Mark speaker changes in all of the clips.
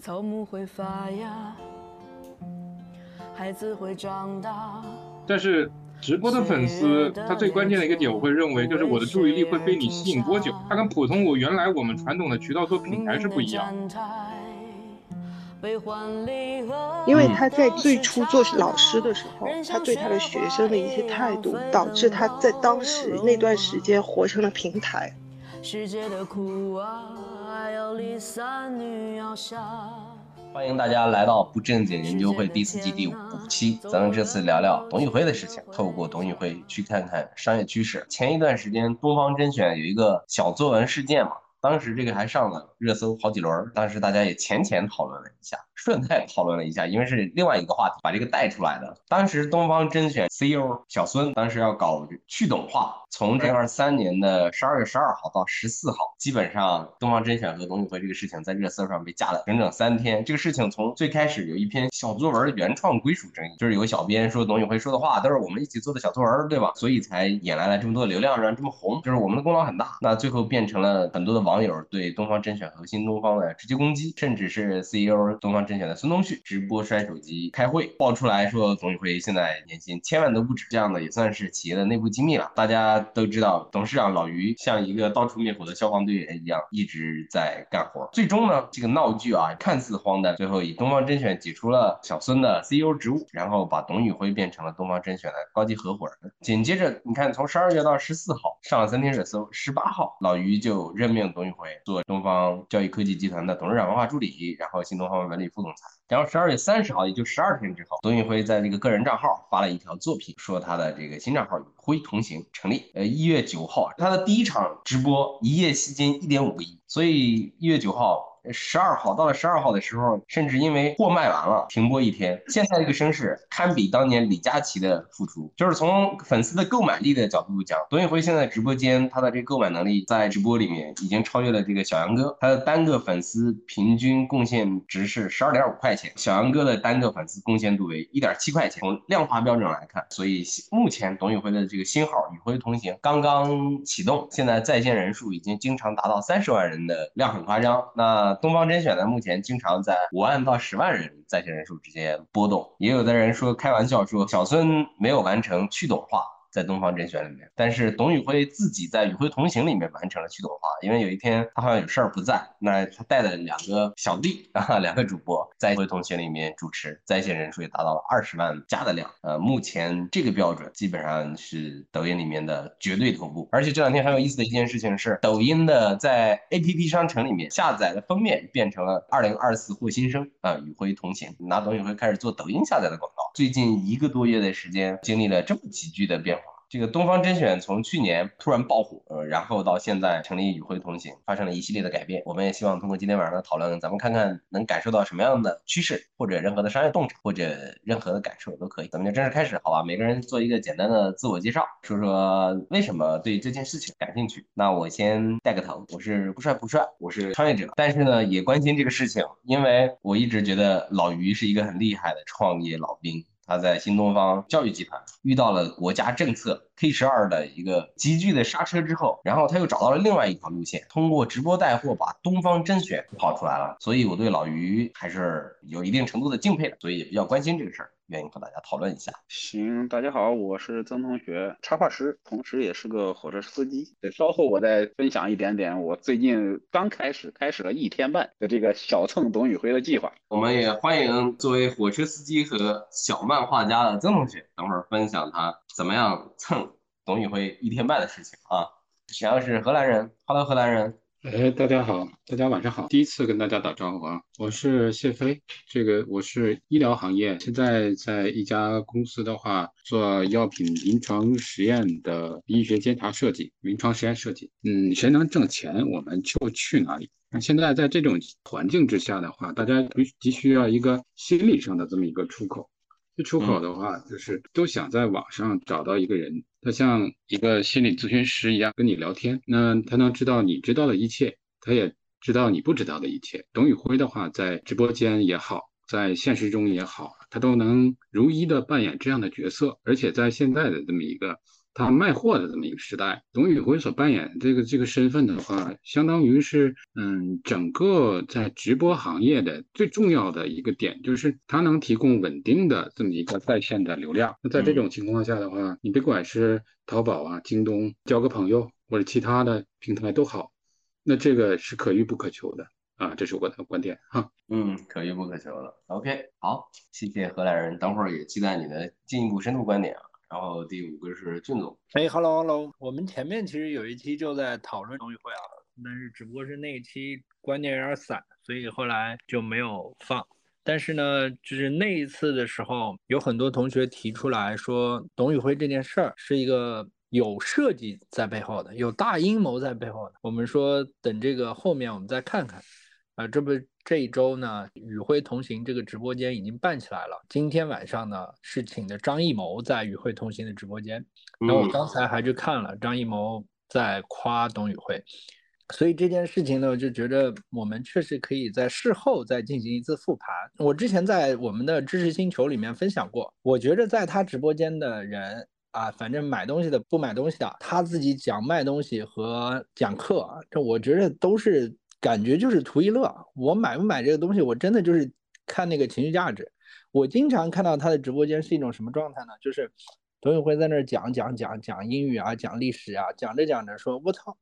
Speaker 1: 草木会发芽，孩子会长大。
Speaker 2: 但是直播的粉丝，他最关键的一个点，我会认为就是我的注意力会被你吸引多久。它跟普通我原来我们传统的渠道做品牌是不一样。
Speaker 3: 因为他在最初做老师的时候，他对他的学生的一些态度，导致他在当时那段时间活成了平台。
Speaker 4: 欢迎大家来到不正经研究会第四季第五期，咱们这次聊聊董宇辉的事情，透过董宇辉去看看商业趋势。前一段时间东方甄选有一个小作文事件嘛，当时这个还上了热搜好几轮，当时大家也浅浅讨论了一下。顺带讨论了一下，因为是另外一个话题，把这个带出来的。当时东方甄选 CEO 小孙当时要搞去董化，从这二三年的十二月十二号到十四号，基本上东方甄选和董宇辉这个事情在热搜上被架了整整三天。这个事情从最开始有一篇小作文原创归属争议，就是有个小编说董宇辉说的话都是我们一起做的小作文，对吧？所以才引来了这么多流量，让这么红，就是我们的功劳很大。那最后变成了很多的网友对东方甄选和新东方的直接攻击，甚至是 CEO 东方甄选的孙东旭直播摔手机开会，爆出来说董宇辉现在年薪千万都不止，这样的也算是企业的内部机密了。大家都知道，董事长老于像一个到处灭火的消防队员一样，一直在干活。最终呢，这个闹剧啊，看似荒诞，最后以东方甄选解除了小孙的 CEO 职务，然后把董宇辉变成了东方甄选的高级合伙人。紧接着，你看从十二月到十四号上了三天热搜，十八号老于就任命董宇辉做东方教育科技集团的董事长文化助理，然后新东方文理副总裁。然后十二月三十号，也就十二天之后，董宇辉在这个个人账号发了一条作品，说他的这个新账号“与辉同行”成立。呃，一月九号，他的第一场直播一夜吸金一点五个亿，所以一月九号。十二号到了十二号的时候，甚至因为货卖完了停播一天。现在这个声势堪比当年李佳琦的复出，就是从粉丝的购买力的角度讲，董宇辉现在直播间他的这个购买能力在直播里面已经超越了这个小杨哥，他的单个粉丝平均贡献值是十二点五块钱，小杨哥的单个粉丝贡献度为一点七块钱。从量化标准来看，所以目前董宇辉的这个新号“宇辉同行”刚刚启动，现在在线人数已经经常达到三十万人的量，很夸张。那东方甄选呢，目前经常在五万到十万人在线人数之间波动，也有的人说开玩笑说小孙没有完成去董化。在东方甄选里面，但是董宇辉自己在与辉同行里面完成了去董化，因为有一天他好像有事儿不在，那他带了两个小弟啊，两个主播在与辉同行里面主持，在线人数也达到了二十万加的量，呃，目前这个标准基本上是抖音里面的绝对头部。而且这两天很有意思的一件事情是，抖音的在 APP 商城里面下载的封面变成了二零二四获新生啊，与辉同行，拿董宇辉开始做抖音下载的广告。最近一个多月的时间，经历了这么急剧的变化。这个东方甄选从去年突然爆火，呃，然后到现在成立与会同行，发生了一系列的改变。我们也希望通过今天晚上的讨论，咱们看看能感受到什么样的趋势，或者任何的商业洞察，或者任何的感受都可以。咱们就正式开始，好吧？每个人做一个简单的自我介绍，说说为什么对这件事情感兴趣。那我先带个头，我是不帅不帅，我是创业者，但是呢也关心这个事情，因为我一直觉得老于是一个很厉害的创业老兵。他在新东方教育集团遇到了国家政策 K 十二的一个急剧的刹车之后，然后他又找到了另外一条路线，通过直播带货把东方甄选跑出来了。所以我对老于还是有一定程度的敬佩的，所以也比较关心这个事儿。愿意和大家讨论一下。
Speaker 5: 行，大家好，我是曾同学，插画师，同时也是个火车司机。稍后我再分享一点点我最近刚开始开始了一天半的这个小蹭董宇辉的计划。
Speaker 4: 我们也欢迎作为火车司机和小漫画家的曾同学，等会儿分享他怎么样蹭董宇辉一天半的事情啊。然后是荷兰人，Hello，荷兰人。
Speaker 6: 哎，大家好，大家晚上好，第一次跟大家打招呼啊，我是谢飞，这个我是医疗行业，现在在一家公司的话做药品临床实验的医学监察设计，临床实验设计，嗯，谁能挣钱我们就去哪里。那现在在这种环境之下的话，大家必急需要一个心理上的这么一个出口。这出口的话，就是都想在网上找到一个人，他像一个心理咨询师一样跟你聊天，那他能知道你知道的一切，他也知道你不知道的一切。董宇辉的话，在直播间也好，在现实中也好，他都能如一的扮演这样的角色，而且在现在的这么一个他卖货的这么一个时代。董宇辉所扮演这个这个身份的话，相当于是嗯，整个在直播行业的最重要的一个点，就是他能提供稳定的这么一个在线的流量。那在这种情况下的话，你别管是淘宝啊、京东交个朋友或者其他的平台都好，那这个是可遇不可求的。啊，这是我的观点哈。
Speaker 4: 嗯，可遇不可求的。OK，好，谢谢荷兰人，等会儿也期待你的进一步深度观点啊。然后第五个是俊总。
Speaker 7: 哎，Hello，Hello，我们前面其实有一期就在讨论董宇辉啊，但是只不过是那一期观点有点散，所以后来就没有放。但是呢，就是那一次的时候，有很多同学提出来说，董宇辉这件事儿是一个。有设计在背后的，有大阴谋在背后的。我们说等这个后面我们再看看。啊，这不这一周呢，与辉同行这个直播间已经办起来了。今天晚上呢是请的张艺谋在与辉同行的直播间。然后我刚才还去看了张艺谋在夸董宇辉，所以这件事情呢，我就觉得我们确实可以在事后再进行一次复盘。我之前在我们的知识星球里面分享过，我觉得在他直播间的人。啊，反正买东西的不买东西的，他自己讲卖东西和讲课，这我觉得都是感觉就是图一乐。我买不买这个东西，我真的就是看那个情绪价值。我经常看到他的直播间是一种什么状态呢？就是董宇辉在那儿讲讲讲讲英语啊，讲历史啊，讲着讲着说，我操，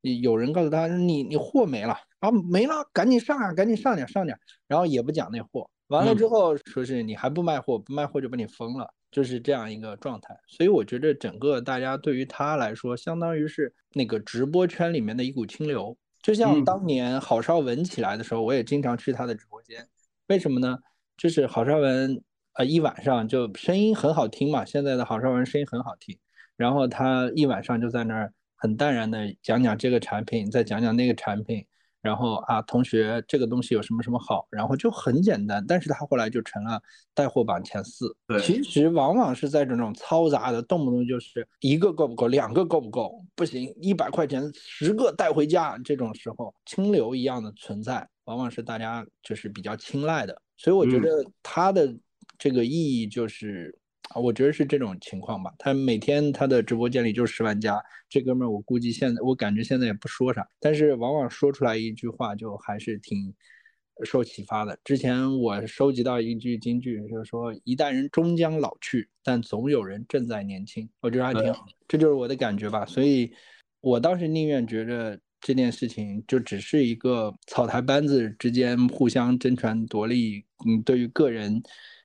Speaker 7: 有人告诉他你你货没了啊，没了，赶紧上啊，赶紧上点上点，然后也不讲那货，完了之后说是你还不卖货，不卖货就把你封了。就是这样一个状态，所以我觉得整个大家对于他来说，相当于是那个直播圈里面的一股清流。就像当年郝邵文起来的时候，我也经常去他的直播间。为什么呢？就是郝邵文，呃，一晚上就声音很好听嘛。现在的郝邵文声音很好听，然后他一晚上就在那儿很淡然的讲讲这个产品，再讲讲那个产品。然后啊，同学，这个东西有什么什么好？然后就很简单，但是他后来就成了带货榜前四。
Speaker 4: 对，
Speaker 7: 其实往往是在这种嘈杂的，动不动就是一个够不够，两个够不够，不行，一百块钱十个带回家这种时候，清流一样的存在，往往是大家就是比较青睐的。所以我觉得它的这个意义就是。啊，我觉得是这种情况吧。他每天他的直播间里就是十万加，这哥们儿我估计现在我感觉现在也不说啥，但是往往说出来一句话就还是挺受启发的。之前我收集到一句金句，就是说一代人终将老去，但总有人正在年轻。我觉得还挺好，这就是我的感觉吧。所以，我倒是宁愿觉着这件事情就只是一个草台班子之间互相争权夺利，嗯，对于个人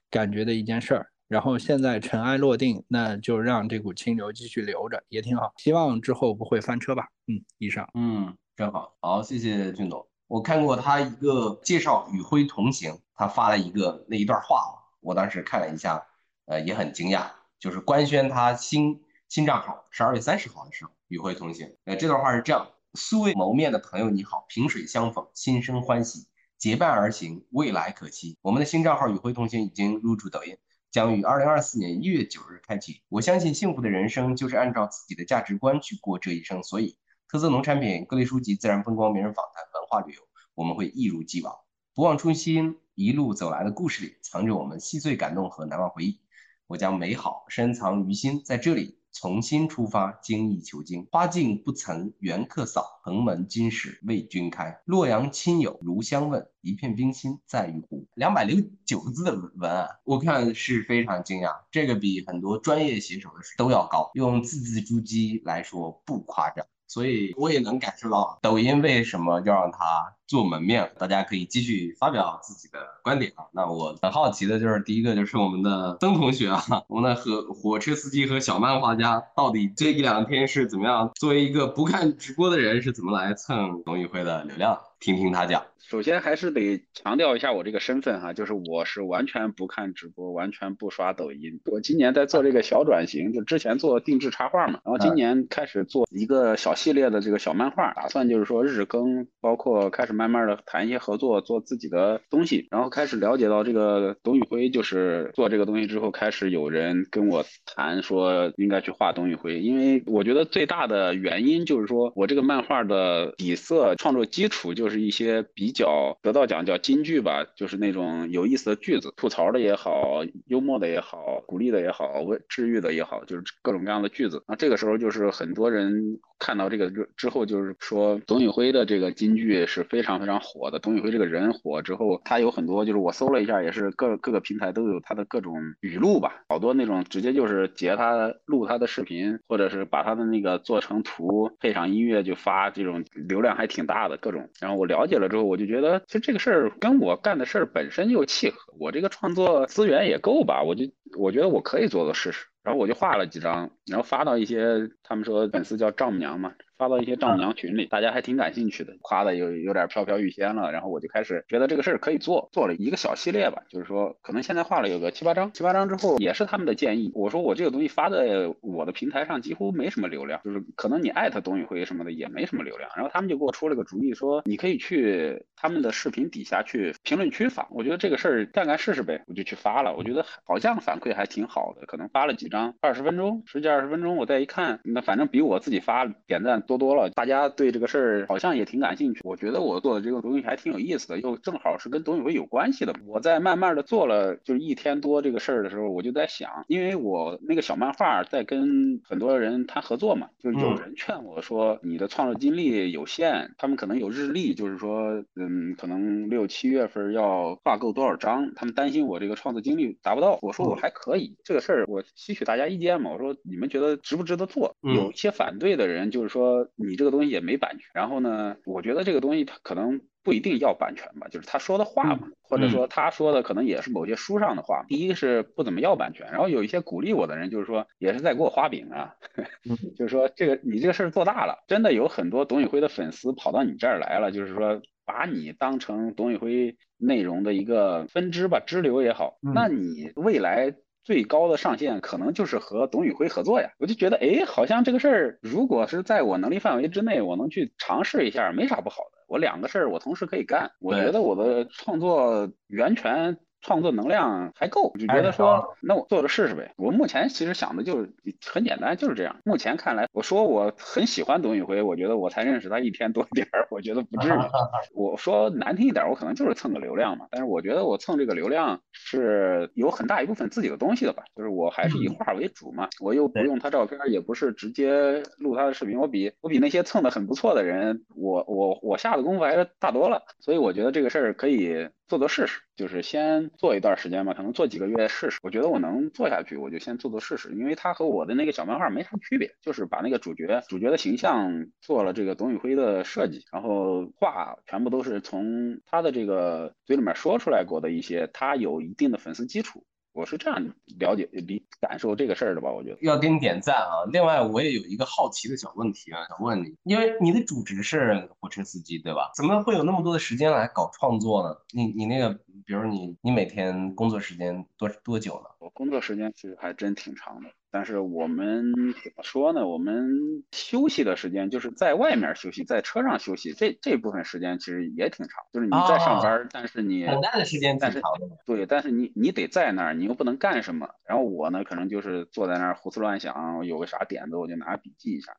Speaker 7: 感觉的一件事儿。然后现在尘埃落定，那就让这股清流继续留着，也挺好。希望之后不会翻车吧。嗯，以上。
Speaker 4: 嗯，真好。好，谢谢俊总。我看过他一个介绍与辉同行，他发了一个那一段话，我当时看了一下，呃，也很惊讶，就是官宣他新新账号，十二月三十号的时候，与辉同行。呃，这段话是这样：素未谋面的朋友你好，萍水相逢，心生欢喜，结伴而行，未来可期。我们的新账号与辉同行已经入驻抖音。将于二零二四年一月九日开启。我相信幸福的人生就是按照自己的价值观去过这一生。所以，特色农产品、各类书籍、自然风光、名人访谈、文化旅游，我们会一如既往，不忘初心。一路走来的故事里，藏着我们细碎感动和难忘回忆。我将美好深藏于心，在这里。重新出发，精益求精。花径不曾缘客扫，蓬门今始为君开。洛阳亲友如相问，一片冰心在玉壶。两百零九个字的文案，我看是非常惊讶，这个比很多专业写手的都要高。用字字珠玑来说，不夸张。所以我也能感受到抖音为什么要让他做门面，大家可以继续发表自己的观点啊。那我很好奇的就是第一个就是我们的曾同学啊，我们的和火车司机和小漫画家到底这一两天是怎么样？作为一个不看直播的人是怎么来蹭董宇辉的流量？听听他讲。
Speaker 5: 首先还是得强调一下我这个身份哈，就是我是完全不看直播，完全不刷抖音。我今年在做这个小转型，就之前做定制插画嘛，然后今年开始做一个小系列的这个小漫画，打算就是说日更，包括开始慢慢的谈一些合作，做自己的东西。然后开始了解到这个董宇辉就是做这个东西之后，开始有人跟我谈说应该去画董宇辉，因为我觉得最大的原因就是说我这个漫画的底色创作基础就是一些比。较得到奖叫金句吧，就是那种有意思的句子，吐槽的也好，幽默的也好，鼓励的也好，治愈的也好，就是各种各样的句子。那这个时候就是很多人看到这个之后，就是说董宇辉的这个金句是非常非常火的。董宇辉这个人火之后，他有很多就是我搜了一下，也是各各个平台都有他的各种语录吧，好多那种直接就是截他录他的视频，或者是把他的那个做成图，配上音乐就发，这种流量还挺大的各种。然后我了解了之后，我就觉得其实这个事儿跟我干的事儿本身就契合，我这个创作资源也够吧，我就我觉得我可以做做试试。然后我就画了几张，然后发到一些他们说粉丝叫丈母娘嘛。发到一些丈母娘群里，大家还挺感兴趣的，夸的有有点飘飘欲仙了。然后我就开始觉得这个事儿可以做，做了一个小系列吧，就是说可能现在画了有个七八张，七八张之后也是他们的建议。我说我这个东西发在我的平台上几乎没什么流量，就是可能你艾特董宇辉什么的也没什么流量。然后他们就给我出了个主意，说你可以去他们的视频底下去评论区发。我觉得这个事儿干干试试呗，我就去发了。我觉得好像反馈还挺好的，可能发了几张，二十分钟，十几二十分钟，我再一看，那反正比我自己发点赞。多多了，大家对这个事儿好像也挺感兴趣。我觉得我做的这个东西还挺有意思的，又正好是跟董宇辉有关系的。我在慢慢的做了就是一天多这个事儿的时候，我就在想，因为我那个小漫画在跟很多人谈合作嘛，就是有人劝我说你的创作经历有限，他们可能有日历，就是说，嗯，可能六七月份要画够多少张，他们担心我这个创作经历达不到。我说我还可以，这个事儿我吸取大家意见嘛。我说你们觉得值不值得做？有一些反对的人就是说。你这个东西也没版权，然后呢，我觉得这个东西它可能不一定要版权吧，就是他说的话嘛，或者说他说的可能也是某些书上的话。第一是不怎么要版权，然后有一些鼓励我的人就是说也是在给我画饼啊，就是说这个你这个事儿做大了，真的有很多董宇辉的粉丝跑到你这儿来了，就是说把你当成董宇辉内容的一个分支吧，支流也好，那你未来。最高的上限可能就是和董宇辉合作呀，我就觉得，哎，好像这个事儿，如果是在我能力范围之内，我能去尝试一下，没啥不好的。我两个事儿我同时可以干，我觉得我的创作源泉。创作能量还够，就觉得说，那我做着试试呗。我目前其实想的就是很简单，就是这样。目前看来，我说我很喜欢董宇辉，我觉得我才认识他一天多点儿，我觉得不至于。我说难听一点，我可能就是蹭个流量嘛。但是我觉得我蹭这个流量是有很大一部分自己的东西的吧，就是我还是以画为主嘛。我又不用他照片，也不是直接录他的视频，我比我比那些蹭的很不错的人，我我我下的功夫还是大多了。所以我觉得这个事儿可以。做做试试，就是先做一段时间吧，可能做几个月试试。我觉得我能做下去，我就先做做试试。因为他和我的那个小漫画没啥区别，就是把那个主角主角的形象做了这个董宇辉的设计，然后话全部都是从他的这个嘴里面说出来过的一些，他有一定的粉丝基础。我是这样了解、理感受这个事儿的吧？我觉得
Speaker 4: 要给你点赞啊！另外，我也有一个好奇的小问题啊，想问你，因为你的主职是火车司机，对吧？怎么会有那么多的时间来搞创作呢？你你那个，比如你你每天工作时间多多久呢？
Speaker 5: 我工作时间其实还真挺长的。但是我们怎么说呢？我们休息的时间就是在外面休息，在车上休息，这这部分时间其实也挺长。就是你在上班，但是你
Speaker 4: 等待的时间
Speaker 5: 但是对，但是你你得在那儿，你又不能干什么。然后我呢，可能就是坐在那儿胡思乱想，有个啥点子我就拿笔记一下。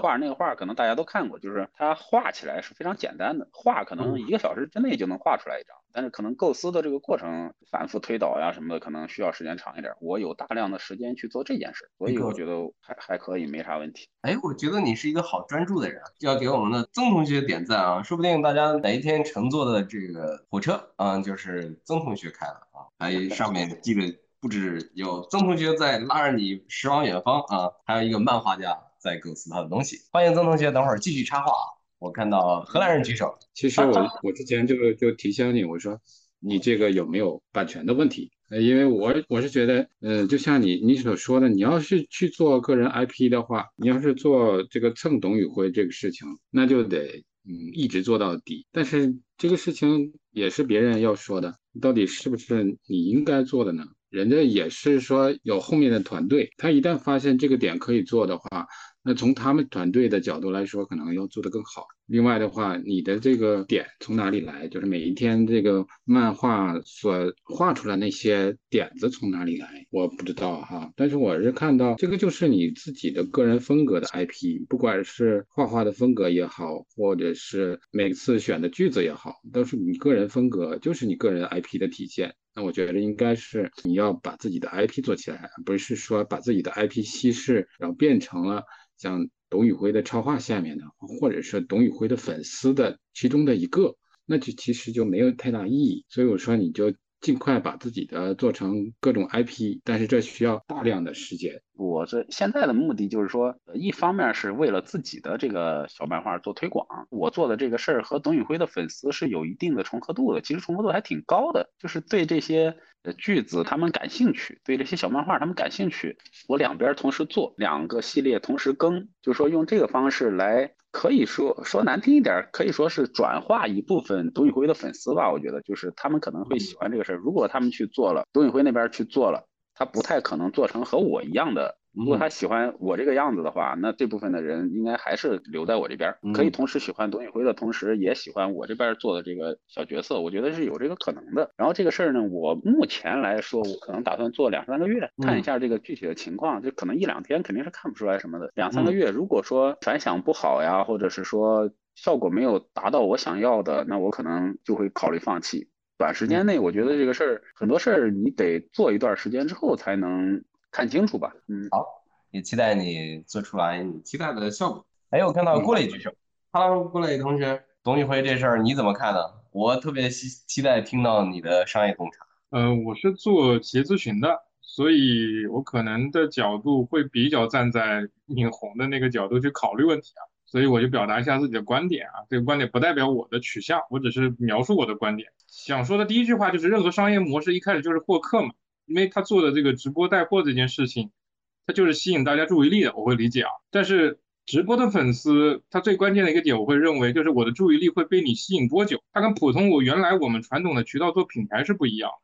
Speaker 5: 画那个画可能大家都看过，就是它画起来是非常简单的，画可能一个小时之内就能画出来一张。但是可能构思的这个过程，反复推导呀什么的，可能需要时间长一点。我有大量的时间去做这件事，所以我觉得还还可以，没啥问题。
Speaker 4: 哎，我觉得你是一个好专注的人，要给我们的曾同学点赞啊！说不定大家哪一天乘坐的这个火车啊，就是曾同学开的啊，还上面记得不止有曾同学在拉着你驶往远方啊，还有一个漫画家在构思他的东西。欢迎曾同学，等会儿继续插话啊。我看到荷兰人举手。
Speaker 6: 其实我我之前就就提醒你，我说你这个有没有版权的问题？呃，因为我我是觉得，呃，就像你你所说的，你要是去做个人 IP 的话，你要是做这个蹭董宇辉这个事情，那就得嗯一直做到底。但是这个事情也是别人要说的，到底是不是你应该做的呢？人家也是说有后面的团队，他一旦发现这个点可以做的话。那从他们团队的角度来说，可能要做得更好。另外的话，你的这个点从哪里来？就是每一天这个漫画所画出来那些点子从哪里来？我不知道哈。但是我是看到这个就是你自己的个人风格的 IP，不管是画画的风格也好，或者是每次选的句子也好，都是你个人风格，就是你个人 IP 的体现。那我觉得应该是你要把自己的 IP 做起来，不是说把自己的 IP 稀释，然后变成了像。董宇辉的超话下面的，或者是董宇辉的粉丝的其中的一个，那就其实就没有太大意义。所以我说，你就。尽快把自己的做成各种 IP，但是这需要大量的时间。
Speaker 5: 我这现在的目的就是说，一方面是为了自己的这个小漫画做推广，我做的这个事儿和董宇辉的粉丝是有一定的重合度的，其实重合度还挺高的。就是对这些句子他们感兴趣，对这些小漫画他们感兴趣，我两边同时做，两个系列同时更，就是说用这个方式来。可以说说难听一点，可以说是转化一部分董宇辉的粉丝吧。我觉得就是他们可能会喜欢这个事儿。如果他们去做了，董宇辉那边去做了，他不太可能做成和我一样的。如果他喜欢我这个样子的话，那这部分的人应该还是留在我这边，可以同时喜欢董宇辉的同时，也喜欢我这边做的这个小角色。我觉得是有这个可能的。然后这个事儿呢，我目前来说，我可能打算做两三个月，看一下这个具体的情况。就可能一两天肯定是看不出来什么的。两三个月，如果说反响不好呀，或者是说效果没有达到我想要的，那我可能就会考虑放弃。短时间内，我觉得这个事儿很多事儿你得做一段时间之后才能。看清楚吧，
Speaker 4: 嗯，好，也期待你做出来你期待的效果。哎，我看到郭磊举手，Hello，郭磊同学，董宇辉这事儿你怎么看呢？我特别期期待听到你的商业洞察。
Speaker 2: 嗯，我是做企业咨询的，所以我可能的角度会比较站在尹红的那个角度去考虑问题啊，所以我就表达一下自己的观点啊，这个观点不代表我的取向，我只是描述我的观点。想说的第一句话就是，任何商业模式一开始就是获客嘛。因为他做的这个直播带货这件事情，他就是吸引大家注意力的，我会理解啊。但是直播的粉丝，他最关键的一个点，我会认为就是我的注意力会被你吸引多久。它跟普通我原来我们传统的渠道做品牌是不一样的。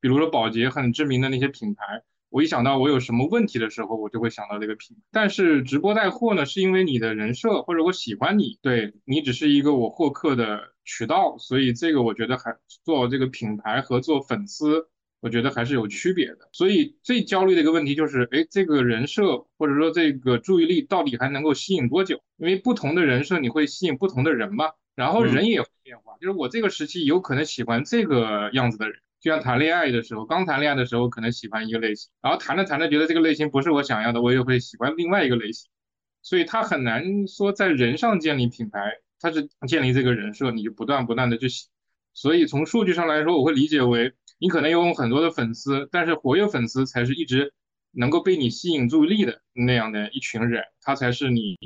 Speaker 2: 比如说宝洁很知名的那些品牌，我一想到我有什么问题的时候，我就会想到这个品牌。但是直播带货呢，是因为你的人设或者我喜欢你，对你只是一个我获客的渠道，所以这个我觉得还做这个品牌和做粉丝。我觉得还是有区别的，所以最焦虑的一个问题就是，哎，这个人设或者说这个注意力到底还能够吸引多久？因为不同的人设你会吸引不同的人嘛，然后人也会变化，就是我这个时期有可能喜欢这个样子的人，就像谈恋爱的时候，刚谈恋爱的时候可能喜欢一个类型，然后谈着谈着觉得这个类型不是我想要的，我也会喜欢另外一个类型，所以他很难说在人上建立品牌，他是建立这个人设，你就不断不断的去洗，所以从数据上来说，我会理解为。你可能有很多的粉丝，但是活跃粉丝才是一直能够被你吸引注意力的那样的一群人，他才是你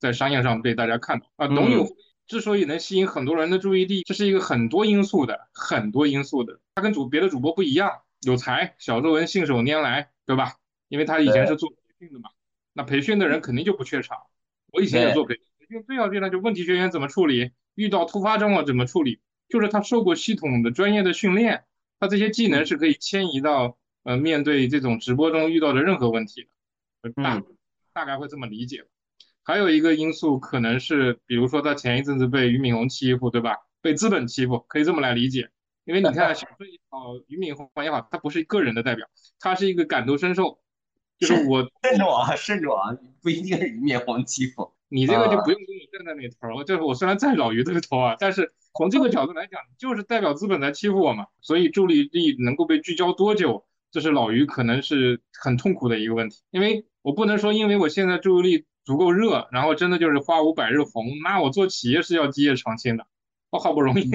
Speaker 2: 在商业上被大家看到啊。董宇辉之所以能吸引很多人的注意力，这是一个很多因素的，很多因素的。他跟主别的主播不一样，有才，小作文信手拈来，对吧？因为他以前是做培训的嘛，那培训的人肯定就不缺场。我以前也做培训，培训最要紧的就问题学员怎么处理，遇到突发状况怎么处理，就是他受过系统的专业的训练。他这些技能是可以迁移到呃面对这种直播中遇到的任何问题的，大大概会这么理解。还有一个因素可能是，比如说他前一阵子被俞敏洪欺负，对吧？被资本欺负，可以这么来理解。因为你看小说也好，俞敏洪也好，他不是个人的代表，他是一个感同身受。就是我
Speaker 4: 慎重啊，慎重啊，不一定是俞敏洪欺负
Speaker 2: 你这个就不用跟我站在那头。就是我虽然在老俞这个头啊，但是。从这个角度来讲，就是代表资本在欺负我嘛，所以注意力能够被聚焦多久，这是老于可能是很痛苦的一个问题。因为我不能说，因为我现在注意力足够热，然后真的就是花无百日红，那我做企业是要基业长青的。我好不容易，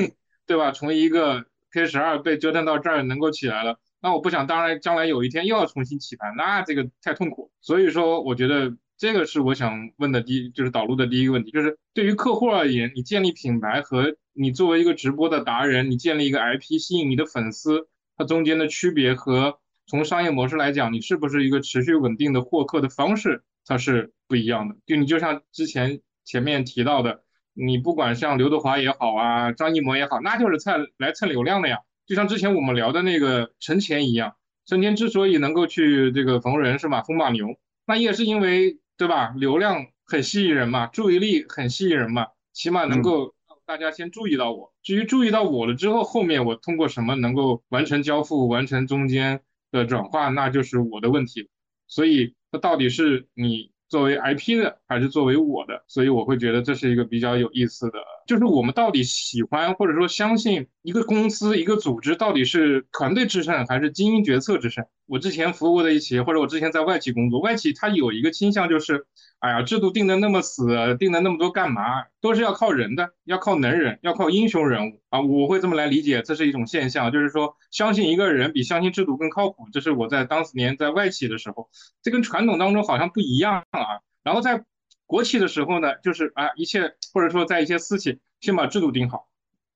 Speaker 2: 对吧？从一个 K 十二被折腾到这儿能够起来了，那我不想当然将来有一天又要重新起盘，那这个太痛苦。所以说，我觉得。这个是我想问的第一，就是导入的第一个问题，就是对于客户而言，你建立品牌和你作为一个直播的达人，你建立一个 IP 吸引你的粉丝，它中间的区别和从商业模式来讲，你是不是一个持续稳定的获客的方式，它是不一样的。就你就像之前前面提到的，你不管像刘德华也好啊，张艺谋也好，那就是蹭来蹭流量的呀。就像之前我们聊的那个陈乾一样，陈乾之所以能够去这个逢人是吧，风马牛，那也是因为。对吧？流量很吸引人嘛，注意力很吸引人嘛，起码能够让大家先注意到我。至于注意到我了之后，后面我通过什么能够完成交付、完成中间的转化，那就是我的问题。所以，它到底是你？作为 IP 的还是作为我的，所以我会觉得这是一个比较有意思的，就是我们到底喜欢或者说相信一个公司、一个组织到底是团队制胜还是精英决策制胜？我之前服务的一些，或者我之前在外企工作，外企它有一个倾向就是。哎呀，制度定的那么死，定的那么多干嘛？都是要靠人的，要靠能人，要靠英雄人物啊！我会这么来理解，这是一种现象，就是说相信一个人比相信制度更靠谱。这是我在当年在外企的时候，这跟传统当中好像不一样啊。然后在国企的时候呢，就是啊，一切或者说在一些私企，先把制度定好，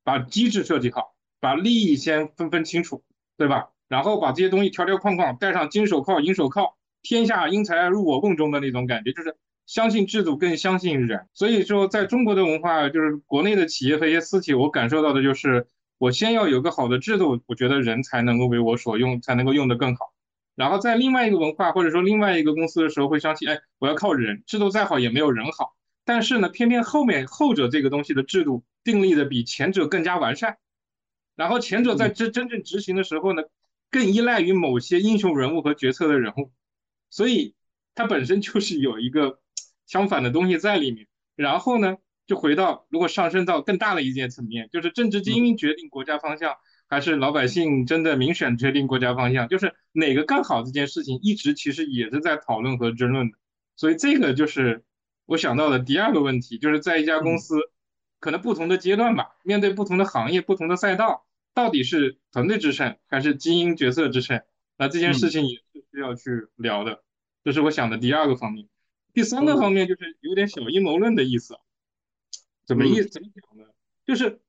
Speaker 2: 把机制设计好，把利益先分分清楚，对吧？然后把这些东西条条框框戴上金手铐银手铐，天下英才入我瓮中的那种感觉，就是。相信制度更相信人，所以说在中国的文化，就是国内的企业和一些私企，我感受到的就是，我先要有个好的制度，我觉得人才能够为我所用，才能够用得更好。然后在另外一个文化或者说另外一个公司的时候，会相信，哎，我要靠人，制度再好也没有人好。但是呢，偏偏后面后者这个东西的制度定立的比前者更加完善，然后前者在真真正执行的时候呢，更依赖于某些英雄人物和决策的人物，所以它本身就是有一个。相反的东西在里面，然后呢，就回到如果上升到更大的一件层面，就是政治精英决定国家方向，还是老百姓真的民选决定国家方向，就是哪个更好？这件事情一直其实也是在讨论和争论的。所以这个就是我想到的第二个问题，就是在一家公司，可能不同的阶段吧，面对不同的行业、不同的赛道，到底是团队制胜还是精英角色制胜？那这件事情也是需要去聊的。这是我想的第二个方面。第三个方面就是有点小阴谋论的意思，怎么意怎么讲呢？就是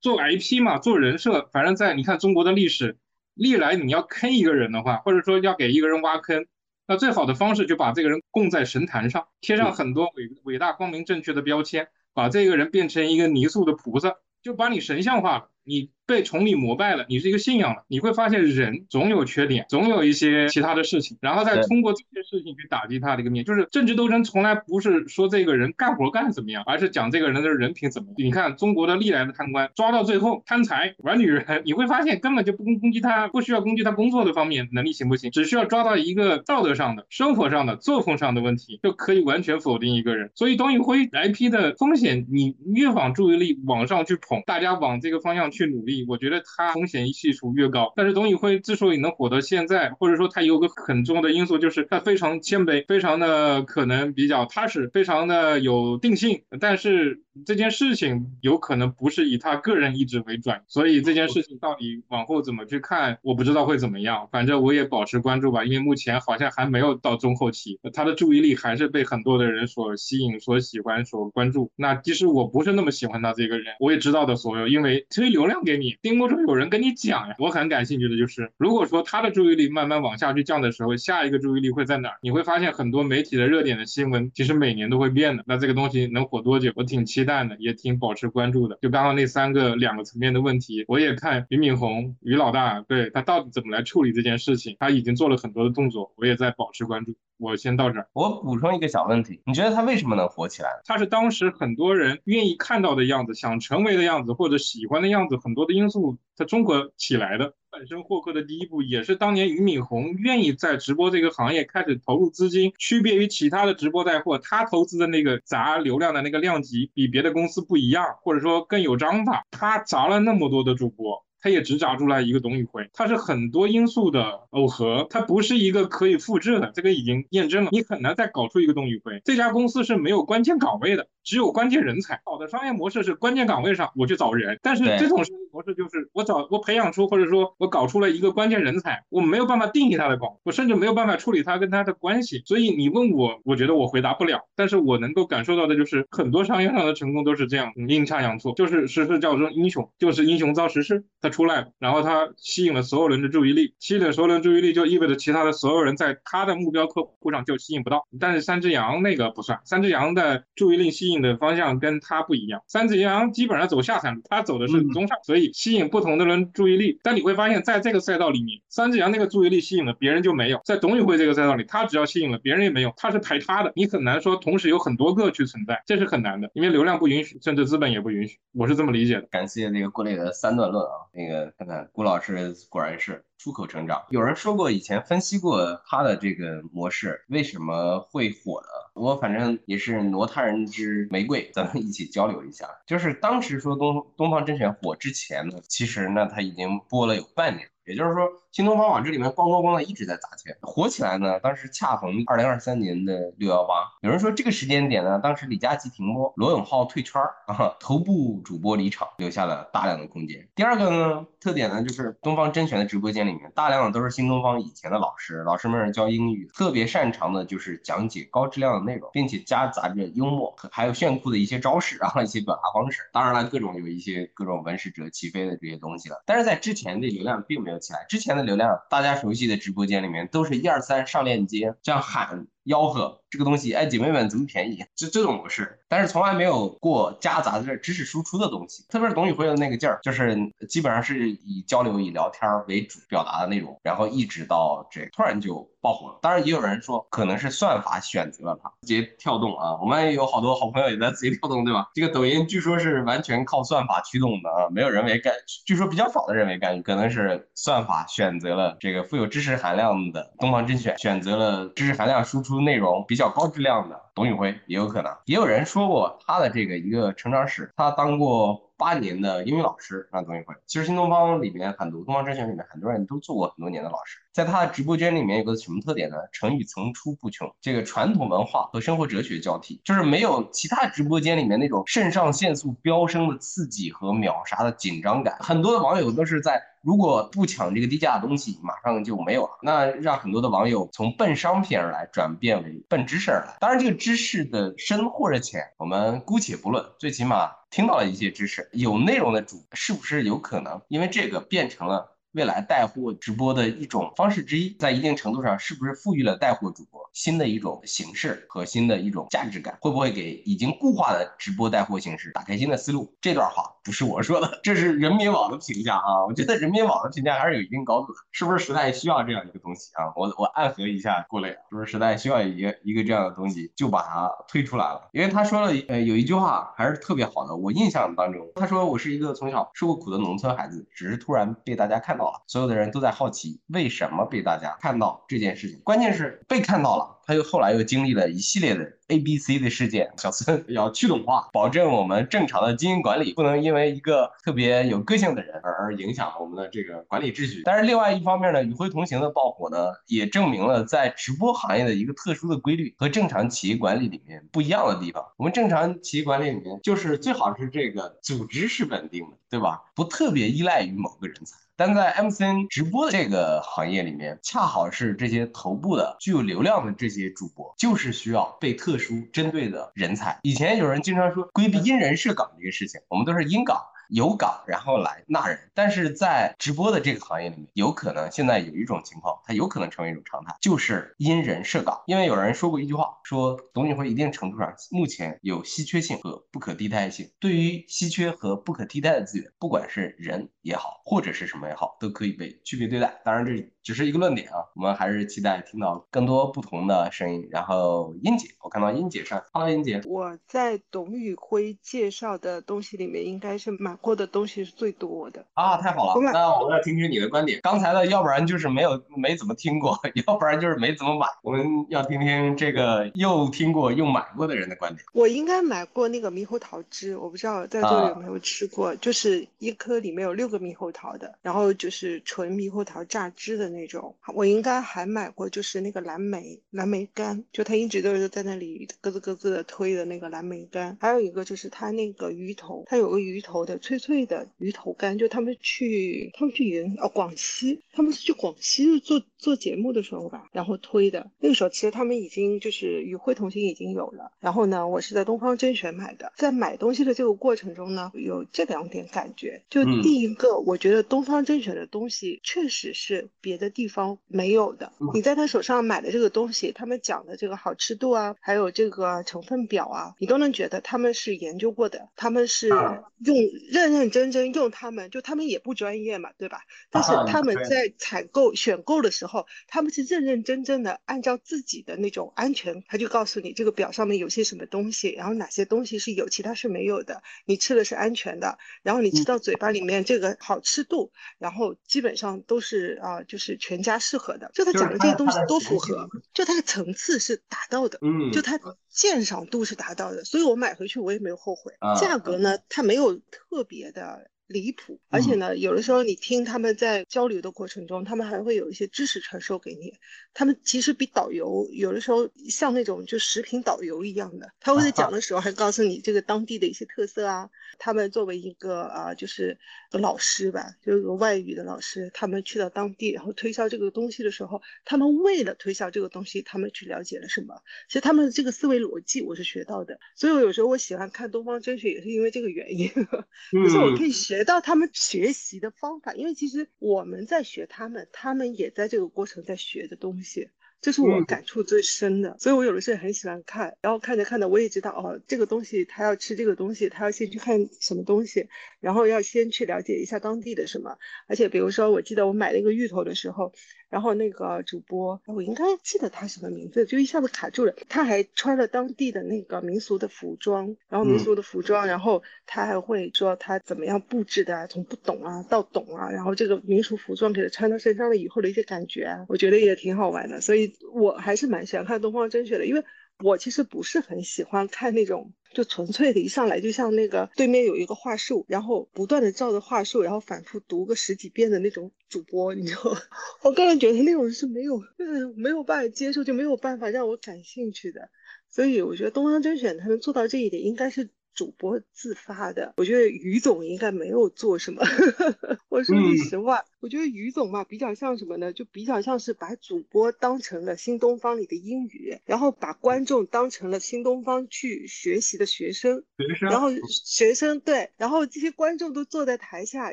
Speaker 2: 做 IP 嘛，做人设，反正在你看中国的历史，历来你要坑一个人的话，或者说要给一个人挖坑，那最好的方式就把这个人供在神坛上，贴上很多伟伟大、光明、正确的标签，把这个人变成一个泥塑的菩萨，就把你神像化了，你。被崇礼膜拜了，你是一个信仰了，你会发现人总有缺点，总有一些其他的事情，然后再通过这些事情去打击他的一个面。就是政治斗争从来不是说这个人干活干怎么样，而是讲这个人的人品怎么样。你看中国的历来的贪官抓到最后贪财玩女人，你会发现根本就不攻攻击他，不需要攻击他工作的方面能力行不行，只需要抓到一个道德上的、生活上的、作风上的问题，就可以完全否定一个人。所以董宇辉 IP 的风险，你越往注意力往上去捧，大家往这个方向去努力。我觉得他风险系数越高，但是董宇辉之所以能火到现在，或者说他有个很重要的因素，就是他非常谦卑，非常的可能比较踏实，非常的有定性。但是这件事情有可能不是以他个人意志为转，所以这件事情到底往后怎么去看，我不知道会怎么样。反正我也保持关注吧，因为目前好像还没有到中后期，他的注意力还是被很多的人所吸引、所喜欢、所关注。那即使我不是那么喜欢他这个人，我也知道的所有，因为推流量给你，盯不住。有人跟你讲呀，我很感兴趣的就是，如果说他的注意力慢慢往下去降的时候，下一个注意力会在哪儿？你会发现很多媒体的热点的新闻，其实每年都会变的。那这个东西能火多久？我挺期待的，也挺保持关注的。就刚刚那三个两个层面的问题，我也看俞敏洪俞老大，对他到底怎么来处理这件事情，他已经做了很多的动作，我也在保持关注。我先到这儿。
Speaker 4: 我补充一个小问题，你觉得他为什么能火起来？
Speaker 2: 他是当时很多人愿意看到的样子，想成为的样子，或者喜欢的样子，很多的因素在中国起来的。本身获客的第一步，也是当年俞敏洪愿意在直播这个行业开始投入资金。区别于其他的直播带货，他投资的那个砸流量的那个量级比别的公司不一样，或者说更有章法。他砸了那么多的主播。他也只砸出来一个董宇辉，他是很多因素的耦合，他不是一个可以复制的，这个已经验证了，你很难再搞出一个董宇辉。这家公司是没有关键岗位的。只有关键人才，好的商业模式是关键岗位上我去找人，但是这种商业模式就是我找我培养出或者说我搞出了一个关键人才，我没有办法定义他的岗，我甚至没有办法处理他跟他的关系，所以你问我，我觉得我回答不了。但是我能够感受到的就是很多商业上的成功都是这样，阴差阳错，就是实事叫做英雄，就是英雄造实事，他出来了，然后他吸引了所有人的注意力，吸引了所有人注意力就意味着其他的所有人在他的目标客户上就吸引不到。但是三只羊那个不算，三只羊的注意力吸引。引的方向跟他不一样。三子阳基本上走下山路，他走的是中上，所以吸引不同的人注意力。但你会发现在这个赛道里面，三子阳那个注意力吸引了别人就没有，在董宇辉这个赛道里，他只要吸引了别人也没有，他是排他的，你很难说同时有很多个去存在，这是很难的，因为流量不允许，甚至资本也不允许，我是这么理解的。
Speaker 4: 感谢那个郭磊的三段论啊，那个看看郭老师果然是。出口成长，有人说过以前分析过他的这个模式为什么会火呢，我反正也是挪他人之玫瑰，咱们一起交流一下。就是当时说东东方甄选火之前呢，其实呢他已经播了有半年。也就是说，新东方往这里面咣咣咣的一直在砸钱，火起来呢。当时恰逢二零二三年的六幺八，有人说这个时间点呢，当时李佳琦停播，罗永浩退圈儿啊，头部主播离场，留下了大量的空间。第二个呢，特点呢就是东方甄选的直播间里面，大量的都是新东方以前的老师，老师们教英语，特别擅长的就是讲解高质量的内容，并且夹杂着幽默，还有炫酷的一些招式，然 后一些表达方式。当然了，各种有一些各种文史哲起飞的这些东西了。但是在之前的流量并没有有。起来之前的流量，大家熟悉的直播间里面都是一二三上链接这样喊吆喝这个东西，哎，姐妹们怎么便宜？就这种模式，但是从来没有过夹杂着知识输出的东西。特别是董宇辉的那个劲儿，就是基本上是以交流、以聊天为主表达的内容，然后一直到这突然就爆火了。当然也有人说可能是算法选择了他。字节跳动啊，我们也有好多好朋友也在字节跳动，对吧？这个抖音据说是完全靠算法驱动的啊，没有人为干，据说比较少的人为干预，可能是算法选择了这个富有知识含量的东方甄选，选择了知识含量输出出内容比较高质量的董宇辉，也有可能。也有人说过他的这个一个成长史，他当过。八年的英语老师啊，董宇辉。其实新东方里面很多，东方甄选里面很多人都做过很多年的老师。在他的直播间里面有个什么特点呢？成语层出不穷，这个传统文化和生活哲学交替，就是没有其他直播间里面那种肾上腺素飙升的刺激和秒杀的紧张感。很多的网友都是在如果不抢这个低价的东西，马上就没有了。那让很多的网友从奔商品而来转变为奔知识而来。当然，这个知识的深或者浅，我们姑且不论，最起码。听到了一些知识，有内容的主是不是有可能？因为这个变成了。未来带货直播的一种方式之一，在一定程度上是不是赋予了带货主播新的一种形式和新的一种价值感？会不会给已经固化的直播带货形式打开新的思路？这段话不是我说的，这是人民网的评价啊。我觉得人民网的评价还是有一定高度的，是不是时代需要这样一个东西啊？我我暗合一下郭磊，是不是时代需要一个一个这样的东西，就把它推出来了？因为他说了，呃，有一句话还是特别好的，我印象当中，他说我是一个从小受过苦的农村孩子，只是突然被大家看。所有的人都在好奇，为什么被大家看到这件事情？关键是被看到了，他又后来又经历了一系列的。A、B、C 的事件，小孙要去懂化，保证我们正常的经营管理，不能因为一个特别有个性的人而影响我们的这个管理秩序。但是另外一方面呢，与辉同行的爆火呢，也证明了在直播行业的一个特殊的规律和正常企业管理里面不一样的地方。我们正常企业管理里面，就是最好是这个组织是稳定的，对吧？不特别依赖于某个人才。但在 MCN 直播的这个行业里面，恰好是这些头部的具有流量的这些主播，就是需要被特。殊针对的人才，以前有人经常说规避因人设岗这个事情，我们都是因岗。有岗，然后来纳人，但是在直播的这个行业里面，有可能现在有一种情况，它有可能成为一种常态，就是因人设岗。因为有人说过一句话，说董宇辉一定程度上目前有稀缺性和不可替代性。对于稀缺和不可替代的资源，不管是人也好，或者是什么也好，都可以被区别对待。当然这只是一个论点啊，我们还是期待听到更多不同的声音。然后英姐，我看到英姐上，Hello，英姐，
Speaker 3: 我在董宇辉介绍的东西里面应该是买。过的东西是最多的
Speaker 4: 啊，太好了！那我要听听你的观点。刚才的要不然就是没有没怎么听过，要不然就是没怎么买。我们要听听这个又听过又买过的人的观点。
Speaker 3: 我应该买过那个猕猴桃汁，我不知道在座有没有吃过，就是一颗里面有六个猕猴桃的，然后就是纯猕猴桃榨汁的那种。我应该还买过，就是那个蓝莓蓝莓干，就他一直都是在那里咯吱咯吱的推的那个蓝莓干。还有一个就是他那个鱼头，他有个鱼头的。脆脆的鱼头干，就他们去他们去云哦广西，他们是去广西做做节目的时候吧，然后推的。那个时候其实他们已经就是与会同行已经有了。然后呢，我是在东方甄选买的。在买东西的这个过程中呢，有这两点感觉。就第一个，我觉得东方甄选的东西确实是别的地方没有的。你在他手上买的这个东西，他们讲的这个好吃度啊，还有这个成分表啊，你都能觉得他们是研究过的，他们是用认认真真用他们，就他们也不专业嘛，对吧？但是他们在采购选购的时候，他们是认认真真的按照自己的那种安全，他就告诉你这个表上面有些什么东西，然后哪些东西是有，其他是没有的，你吃的是安全的，然后你吃到嘴巴里面这个好吃度，然后基本上都是啊，就是全家适合的。就他讲的这些东西都符合，就它的层次是达到的，
Speaker 4: 嗯，
Speaker 3: 就它鉴赏度是达到的，所以我买回去我也没有后悔。
Speaker 4: 啊
Speaker 3: 价格呢，它没有特别的。离谱，而且呢，有的时候你听他们在交流的过程中，他们还会有一些知识传授给你。他们其实比导游有的时候像那种就食品导游一样的，他会在讲的时候还告诉你这个当地的一些特色啊。他们作为一个啊，就是老师吧，就是个外语的老师，他们去到当地，然后推销这个东西的时候，他们为了推销这个东西，他们去了解了什么？其实他们的这个思维逻辑我是学到的，所以我有时候我喜欢看东方甄选，也是因为这个原因，就是我可以学到他们学习的方法，因为其实我们在学他们，他们也在这个过程在学的东西。这是我感触最深的，所以我有的时候很喜欢看，然后看着看着我也知道哦，这个东西他要吃这个东西，他要先去看什么东西，然后要先去了解一下当地的什么。而且比如说，我记得我买那个芋头的时候，然后那个主播，我应该记得他什么名字，就一下子卡住了。他还穿了当地的那个民俗的服装，然后民俗的服装，然后他还会说他怎么样布置的，从不懂啊到懂啊，然后这个民俗服装给他穿到身上了以后的一些感觉啊，我觉得也挺好玩的，所以。我还是蛮喜欢看东方甄选的，因为我其实不是很喜欢看那种就纯粹的，一上来就像那个对面有一个话术，然后不断的照着话术，然后反复读个十几遍的那种主播，你知道吗？我个人觉得那种是没有，嗯，没有办法接受，就没有办法让我感兴趣的。所以我觉得东方甄选他能做到这一点，应该是。主播自发的，我觉得于总应该没有做什么。我说句实话，我觉得于总嘛，比较像什么呢？就比较像是把主播当成了新东方里的英语，然后把观众当成了新东方去学习的学生。
Speaker 4: 学生，
Speaker 3: 然后学生对，然后这些观众都坐在台下，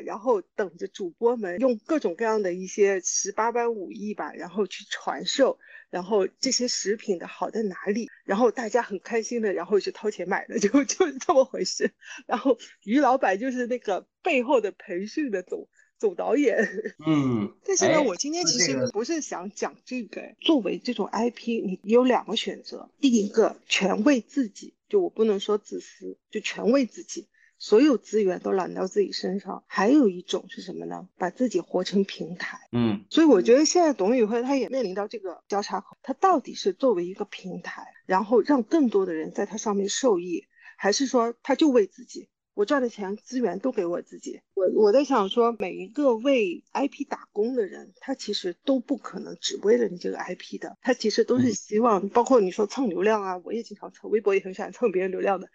Speaker 3: 然后等着主播们用各种各样的一些十八般武艺吧，然后去传授。然后这些食品的好在哪里？然后大家很开心的，然后去掏钱买的，就就是这么回事。然后于老板就是那个背后的培训的总总导演。
Speaker 4: 嗯，
Speaker 3: 但是呢，我今天其实不是想讲这个。作为这种 IP，你有两个选择：第一个全为自己，就我不能说自私，就全为自己。所有资源都揽到自己身上，还有一种是什么呢？把自己活成平台。
Speaker 4: 嗯，
Speaker 3: 所以我觉得现在董宇辉他也面临到这个交叉口，他到底是作为一个平台，然后让更多的人在他上面受益，还是说他就为自己？我赚的钱资源都给我自己，我我在想说，每一个为 IP 打工的人，他其实都不可能只为了你这个 IP 的，他其实都是希望，包括你说蹭流量啊，我也经常蹭，微博也很喜欢蹭别人流量的，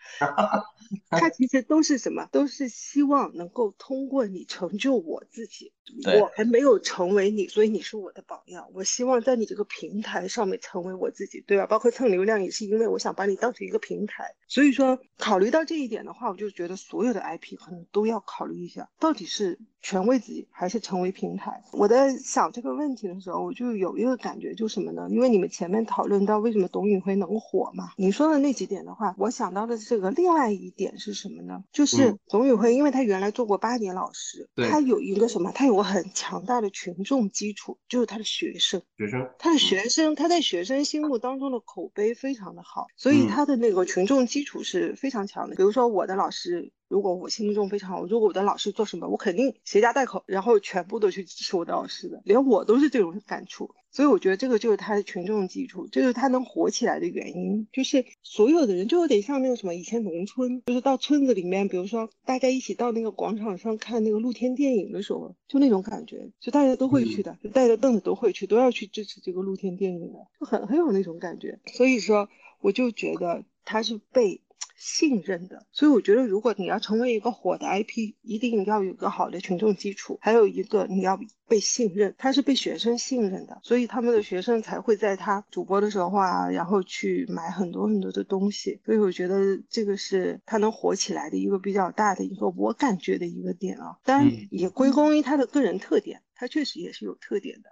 Speaker 3: 他其实都是什么？都是希望能够通过你成就我自己，我还没有成为你，所以你是我的榜样，我希望在你这个平台上面成为我自己，对吧？包括蹭流量也是因为我想把你当成一个平台，所以说考虑到这一点的话，我就觉得。所有的 IP 可能都要考虑一下，到底是全为自己还是成为平台。我在想这个问题的时候，我就有一个感觉，就什么呢？因为你们前面讨论到为什么董宇辉能火嘛，你说的那几点的话，我想到的这个另外一点是什么呢？就是董宇辉，因为他原来做过八年老师，他有一个什么？他有个很强大的群众基础，就是他的学生。
Speaker 4: 学生，
Speaker 3: 他的学生，他在学生心目当中的口碑非常的好，所以他的那个群众基础是非常强的。比如说我的老师。如果我心目中非常好，如果我的老师做什么，我肯定携家带口，然后全部都去支持我的老师的，连我都是这种感触。所以我觉得这个就是他的群众基础，这就是他能火起来的原因。就是所有的人就有点像那个什么，以前农村就是到村子里面，比如说大家一起到那个广场上看那个露天电影的时候，就那种感觉，就大家都会去的，就带着凳子都会去，都要去支持这个露天电影的，就很很有那种感觉。所以说，我就觉得他是被。信任的。所以我觉得，如果你要成为一个火的 IP，一定要有一个好的群众基础，还有一个你要被信任，他是被学生信任的，所以他们的学生才会在他主播的时候啊，然后去买很多很多的东西。所以我觉得这个是他能火起来的一个比较大的一个我感觉的一个点啊，当然也归功于他的个人特点，他确实也是有特点的。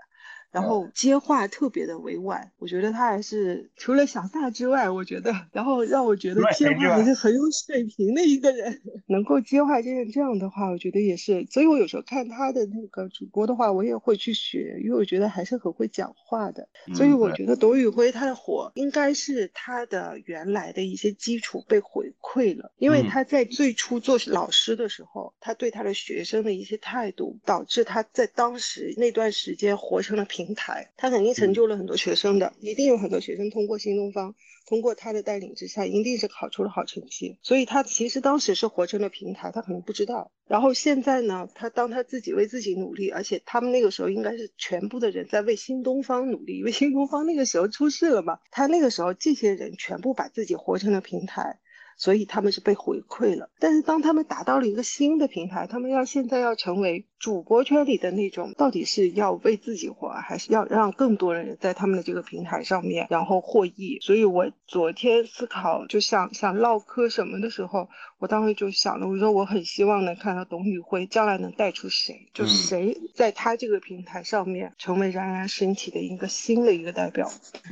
Speaker 3: 然后接话特别的委婉，我觉得他还是除了小撒之外，我觉得，然后让我觉得接话还是很有水平的一个人，能够接话这样这样的话，我觉得也是。所以我有时候看他的那个主播的话，我也会去学，因为我觉得还是很会讲话的。所以我觉得董宇辉他的火应该是他的原来的一些基础被回馈了，因为他在最初做老师的时候，他对他的学生的一些态度，导致他在当时那段时间活成了平。平台，他肯定成就了很多学生的，一定有很多学生通过新东方，通过他的带领之下，一定是考出了好成绩。所以他其实当时是活成了平台，他可能不知道。然后现在呢，他当他自己为自己努力，而且他们那个时候应该是全部的人在为新东方努力，因为新东方那个时候出事了嘛。他那个时候这些人全部把自己活成了平台。所以他们是被回馈了，但是当他们达到了一个新的平台，他们要现在要成为主播圈里的那种，到底是要为自己活，还是要让更多人在他们的这个平台上面然后获益？所以我昨天思考，就想想唠嗑什么的时候，我当时就想了，我说我很希望能看到董宇辉将来能带出谁，就谁在他这个平台上面成为冉冉升起的一个新的一个代表，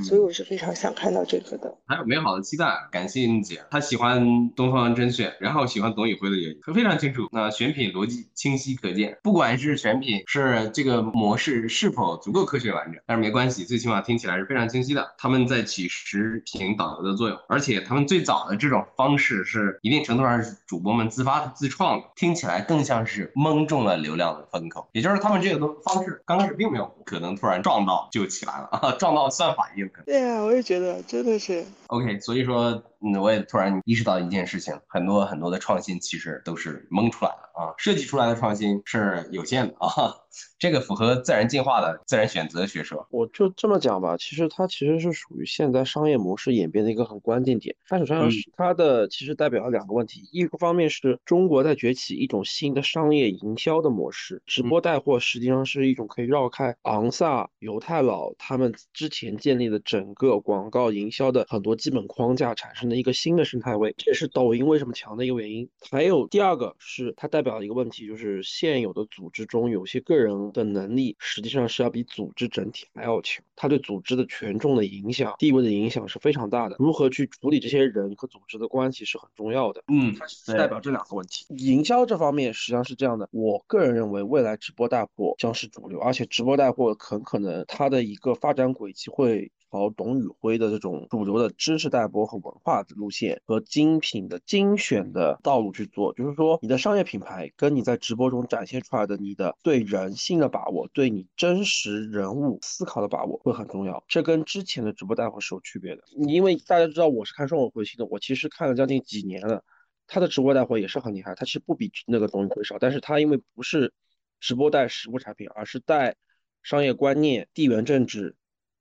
Speaker 3: 所以我是非常想看到这个的。
Speaker 4: 还有美好的期待，感谢英姐，她喜欢。东方甄选，然后喜欢董宇辉的原因非常清楚。那选品逻辑清晰可见，不管是选品是这个模式是否足够科学完整，但是没关系，最起码听起来是非常清晰的。他们在起实品导流的作用，而且他们最早的这种方式是一定程度上是主播们自发的、自创的，听起来更像是蒙中了流量的风口。也就是他们这个方式刚开始并没有可能突然撞到就起来了啊，撞到算法也有可能。
Speaker 3: 对啊，我也觉得真的是
Speaker 4: OK。所以说。嗯，我也突然意识到一件事情，很多很多的创新其实都是蒙出来的啊，设计出来的创新是有限的啊。这个符合自然进化的自然选择学说。
Speaker 8: 我就这么讲吧，其实它其实是属于现在商业模式演变的一个很关键点。它首先是它的其实代表了两个问题，一个方面是中国在崛起一种新的商业营销的模式，直播带货实际上是一种可以绕开昂萨、犹太佬他们之前建立的整个广告营销的很多基本框架产生的一个新的生态位，这也是抖音为什么强的一个原因。还有第二个是它代表了一个问题，就是现有的组织中有些个人。人的能力实际上是要比组织整体还要强，他对组织的权重的影响、地位的影响是非常大的。如何去处理这些人和组织的关系是很重要的。
Speaker 4: 嗯，
Speaker 8: 它是代表这两个问题。营销这方面实际上是这样的，我个人认为未来直播带货将是主流，而且直播带货很可能它的一个发展轨迹会。朝董宇辉的这种主流的知识带播和文化的路线和精品的精选的道路去做，就是说你的商业品牌跟你在直播中展现出来的你的对人性的把握，对你真实人物思考的把握会很重要。这跟之前的直播带货是有区别的。你因为大家知道我是看双尾回信的，我其实看了将近几年了，他的直播带货也是很厉害，他其实不比那个董宇辉少，但是他因为不是直播带实物产品，而是带商业观念、地缘政治、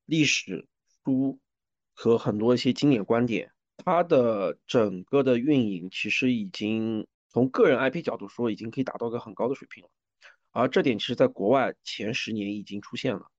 Speaker 8: 历史。书和很多一些经典观点，它的整个的运营其实已经从个人 IP 角度说，已经可以达到一个很高的水平了。而这点其实在国外前十年已经出现了，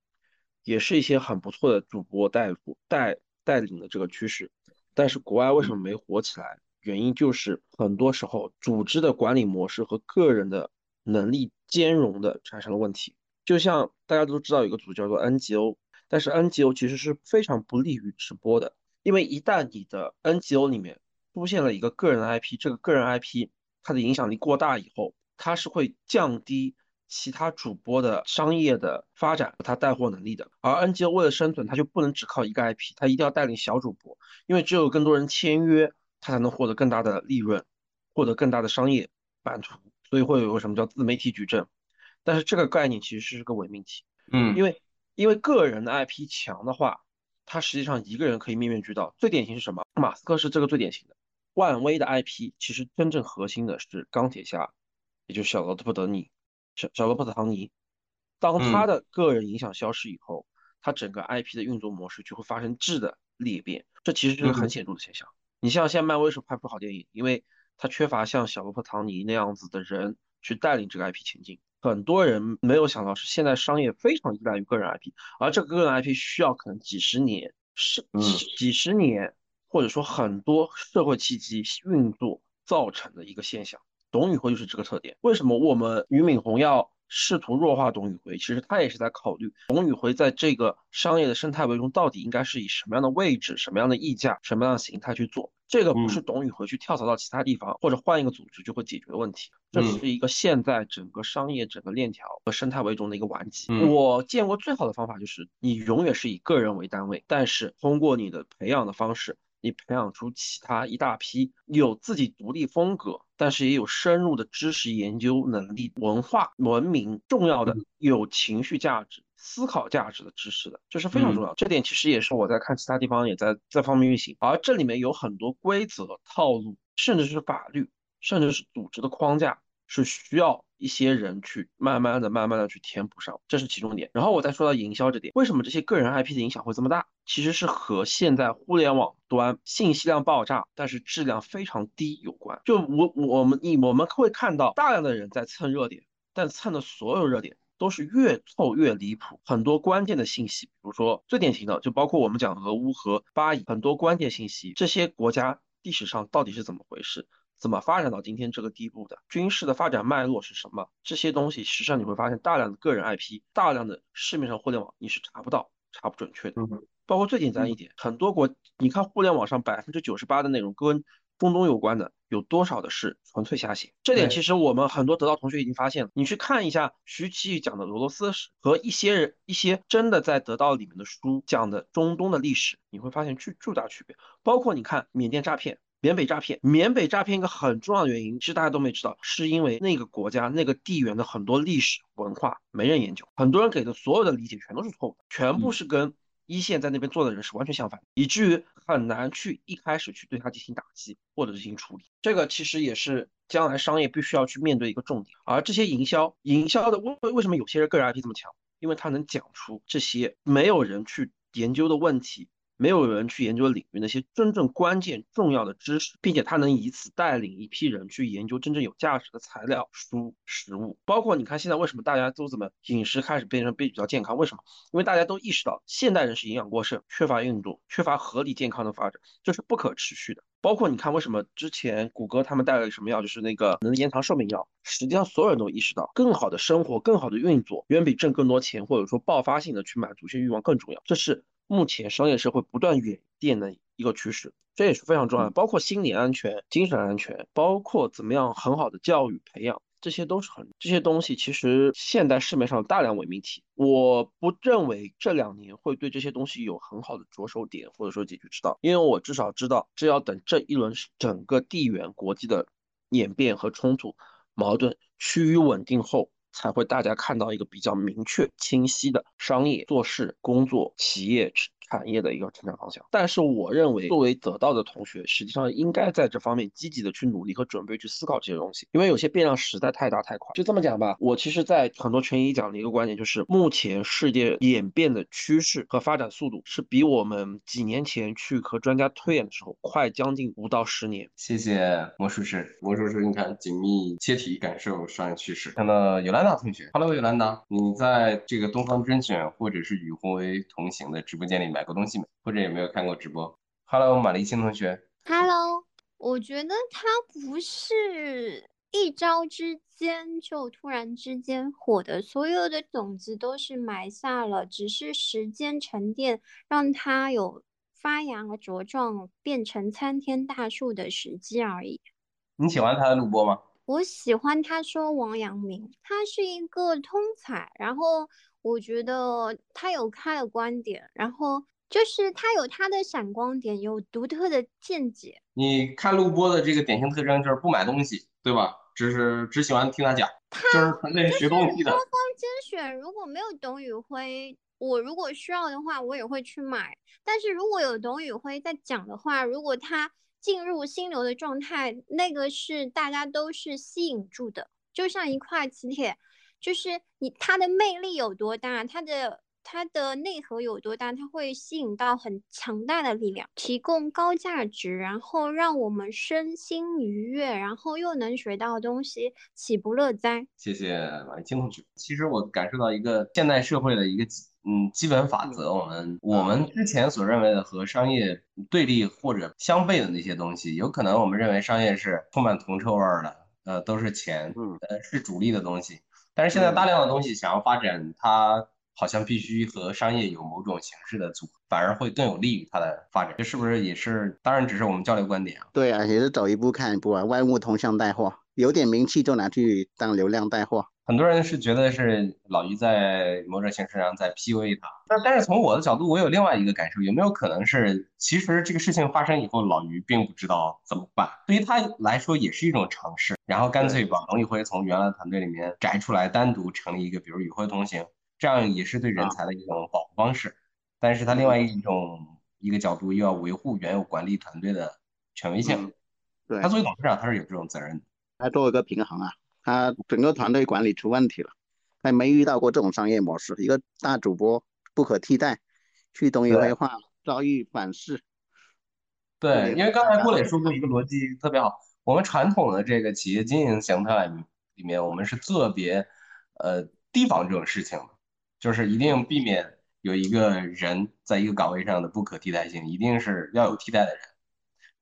Speaker 8: 也是一些很不错的主播带带带领的这个趋势。但是国外为什么没火起来？原因就是很多时候组织的管理模式和个人的能力兼容的产生了问题。就像大家都知道有个组叫做 NGO。但是 NGO 其实是非常不利于直播的，因为一旦你的 NGO 里面出现了一个个人 IP，这个个人 IP 它的影响力过大以后，它是会降低其他主播的商业的发展和他带货能力的。而 NGO 为了生存，它就不能只靠一个 IP，它一定要带领小主播，因为只有更多人签约，它才能获得更大的利润，获得更大的商业版图。所以会有个什么叫自媒体矩阵，但是这个概念其实是个伪命题，
Speaker 4: 嗯，
Speaker 8: 因为。因为个人的 IP 强的话，他实际上一个人可以面面俱到。最典型是什么？马斯克是这个最典型的。万威的 IP 其实真正核心的是钢铁侠，也就是小罗伯特·尼，小小罗伯特·唐尼。当他的个人影响消失以后，他整个 IP 的运作模式就会发生质的裂变。这其实是个很显著的现象。你像现在漫威是拍不出好电影，因为它缺乏像小罗伯特·唐尼那样子的人去带领这个 IP 前进。很多人没有想到是现在商业非常依赖于个人 IP，而这个个人 IP 需要可能几十年，是几几十年，或者说很多社会契机运作造成的一个现象。董宇辉就是这个特点。为什么我们俞敏洪要？试图弱化董宇辉，其实他也是在考虑董宇辉在这个商业的生态位中到底应该是以什么样的位置、什么样的溢价、什么样的形态去做。这个不是董宇辉去跳槽到其他地方或者换一个组织就会解决的问题，这是一个现在整个商业整个链条和生态为中的一个顽疾。我见过最好的方法就是你永远是以个人为单位，但是通过你的培养的方式。你培养出其他一大批有自己独立风格，但是也有深入的知识研究能力、文化文明重要的有情绪价值、思考价值的知识的，这是非常重要。这点其实也是我在看其他地方也在这方面运行，而这里面有很多规则、套路，甚至是法律，甚至是组织的框架。是需要一些人去慢慢的、慢慢的去填补上，这是其中点。然后我再说到营销这点，为什么这些个人 IP 的影响会这么大？其实是和现在互联网端信息量爆炸，但是质量非常低有关。就我我们你我们会看到大量的人在蹭热点，但蹭的所有热点都是越凑越离谱。很多关键的信息，比如说最典型的，就包括我们讲俄乌和巴以很多关键信息，这些国家历史上到底是怎么回事？怎么发展到今天这个地步的？军事的发展脉络是什么？这些东西，实际上你会发现，大量的个人 IP，大量的市面上互联网，你是查不到、查不准确的。包括最简单一点，很多国，你看互联网上百分之九十八的内容跟中东有关的，有多少的是纯粹瞎写？这点其实我们很多得到同学已经发现了。你去看一下徐奇宇讲的俄罗斯史和一些人一些真的在得到里面的书讲的中东的历史，你会发现巨巨大区别。包括你看缅甸诈骗。缅北诈骗，缅北诈骗一个很重要的原因，其实大家都没知道，是因为那个国家那个地缘的很多历史文化没人研究，很多人给的所有的理解全都是错误的，全部是跟一线在那边做的人是完全相反，以至于很难去一开始去对他进行打击或者进行处理。这个其实也是将来商业必须要去面对一个重点。而这些营销，营销的为为什么有些人个人 IP 这么强？因为他能讲出这些没有人去研究的问题。没有人去研究领域那些真正关键重要的知识，并且他能以此带领一批人去研究真正有价值的材料、书、食物。包括你看现在为什么大家都怎么饮食开始变成比较健康？为什么？因为大家都意识到现代人是营养过剩、缺乏运动、缺乏合理健康的发展，这是不可持续的。包括你看为什么之前谷歌他们带了什么药，就是那个能延长寿命药。实际上所有人都意识到，更好的生活、更好的运作，远比挣更多钱或者说爆发性的去满足一些欲望更重要。这是。目前商业社会不断演变的一个趋势，这也是非常重要的。包括心理安全、精神安全，包括怎么样很好的教育培养，这些都是很这些东西。其实现代市面上有大量伪命题，我不认为这两年会对这些东西有很好的着手点或者说解决之道，因为我至少知道，这要等这一轮整个地缘国际的演变和冲突矛盾趋于稳定后。才会大家看到一个比较明确、清晰的商业做事、工作、企业产业的一个成长方向。但是，我认为作为得到的同学，实际上应该在这方面积极的去努力和准备去思考这些东西，因为有些变量实在太大太快。就这么讲吧，我其实，在很多权益讲的一个观点就是，目前世界演变的趋势和发展速度是比我们几年前去和专家推演的时候快将近五到十年。
Speaker 4: 谢谢魔术师，魔术师，你看紧密切题感受商业趋势。看到有兰达同学，Hello，有兰达，你在这个东方甄选或者是与宏为同行的直播间里面。买过东西没？或者有没有看过直播？Hello，马丽清同学。
Speaker 9: Hello，我觉得他不是一朝之间就突然之间火的，所有的种子都是埋下了，只是时间沉淀，让它有发芽和茁壮，变成参天大树的时机而已。
Speaker 4: 你喜欢他的录播吗？
Speaker 9: 我喜欢他说王阳明，他是一个通才，然后。我觉得他有他的观点，然后就是他有他的闪光点，有独特的见解。
Speaker 4: 你看录播的这个典型特征就是不买东西，对吧？只是只喜欢听他讲，他就是纯粹学东西的。
Speaker 9: 多方甄选如果没有董宇辉，我如果需要的话，我也会去买。但是如果有董宇辉在讲的话，如果他进入心流的状态，那个是大家都是吸引住的，就像一块磁铁。就是你它的魅力有多大，它的它的内核有多大，它会吸引到很强大的力量，提供高价值，然后让我们身心愉悦，然后又能学到东西，岂不乐哉？
Speaker 4: 谢谢马金同学。其实我感受到一个现代社会的一个嗯基本法则，我们我们之前所认为的和商业对立或者相悖的那些东西，有可能我们认为商业是充满铜臭味儿的，呃，都是钱，呃，是主力的东西。但是现在大量的东西想要发展，它好像必须和商业有某种形式的组合，反而会更有利于它的发展。这是不是也是？当然只是我们交流观点啊。
Speaker 10: 对啊，也是走一步看一步啊，万物同向带货，有点名气就拿去当流量带货。
Speaker 4: 很多人是觉得是老于在某种形式上在 PUA 他，但但是从我的角度，我有另外一个感受，有没有可能是其实这个事情发生以后，老于并不知道怎么办，对于他来说也是一种尝试，然后干脆把董宇辉从原来团队里面摘出来，单独成立一个，比如宇辉同行，这样也是对人才的一种保护方式。但是他另外一种一个角度又要维护原有管理团队的权威性，
Speaker 10: 对，
Speaker 4: 他作为董事长他是有这种责任的，
Speaker 10: 他做一个平衡啊。他整个团队管理出问题了，还没遇到过这种商业模式，一个大主播不可替代，去东宇辉化遭遇反噬。
Speaker 4: 对，因为刚才郭磊说过一个逻辑特别好，我们传统的这个企业经营形态里面，我们是特别呃提防这种事情的，就是一定避免有一个人在一个岗位上的不可替代性，一定是要有替代的人。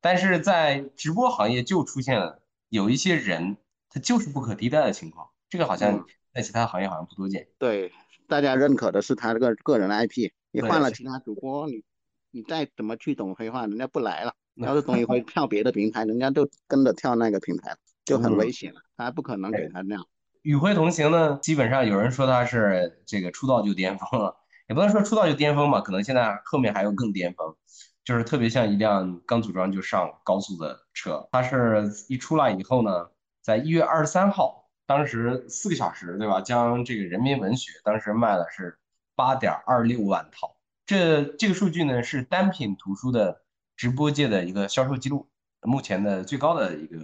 Speaker 4: 但是在直播行业就出现了有一些人。它就是不可替代的情况，这个好像在其他行业好像不多见。
Speaker 10: 对，大家认可的是他这个个人的 IP，你换了其他主播，你你再怎么去懂黑话，人家不来了。要是董宇辉跳别的平台，人家就跟着跳那个平台，就很危险了。他不可能给他那样。
Speaker 4: 与辉同行呢，基本上有人说他是这个出道就巅峰了，也不能说出道就巅峰吧，可能现在后面还有更巅峰，就是特别像一辆刚组装就上高速的车。他是一出来以后呢。在一月二十三号，当时四个小时，对吧？将这个《人民文学》当时卖了是八点二六万套，这这个数据呢是单品图书的直播界的一个销售记录，目前的最高的一个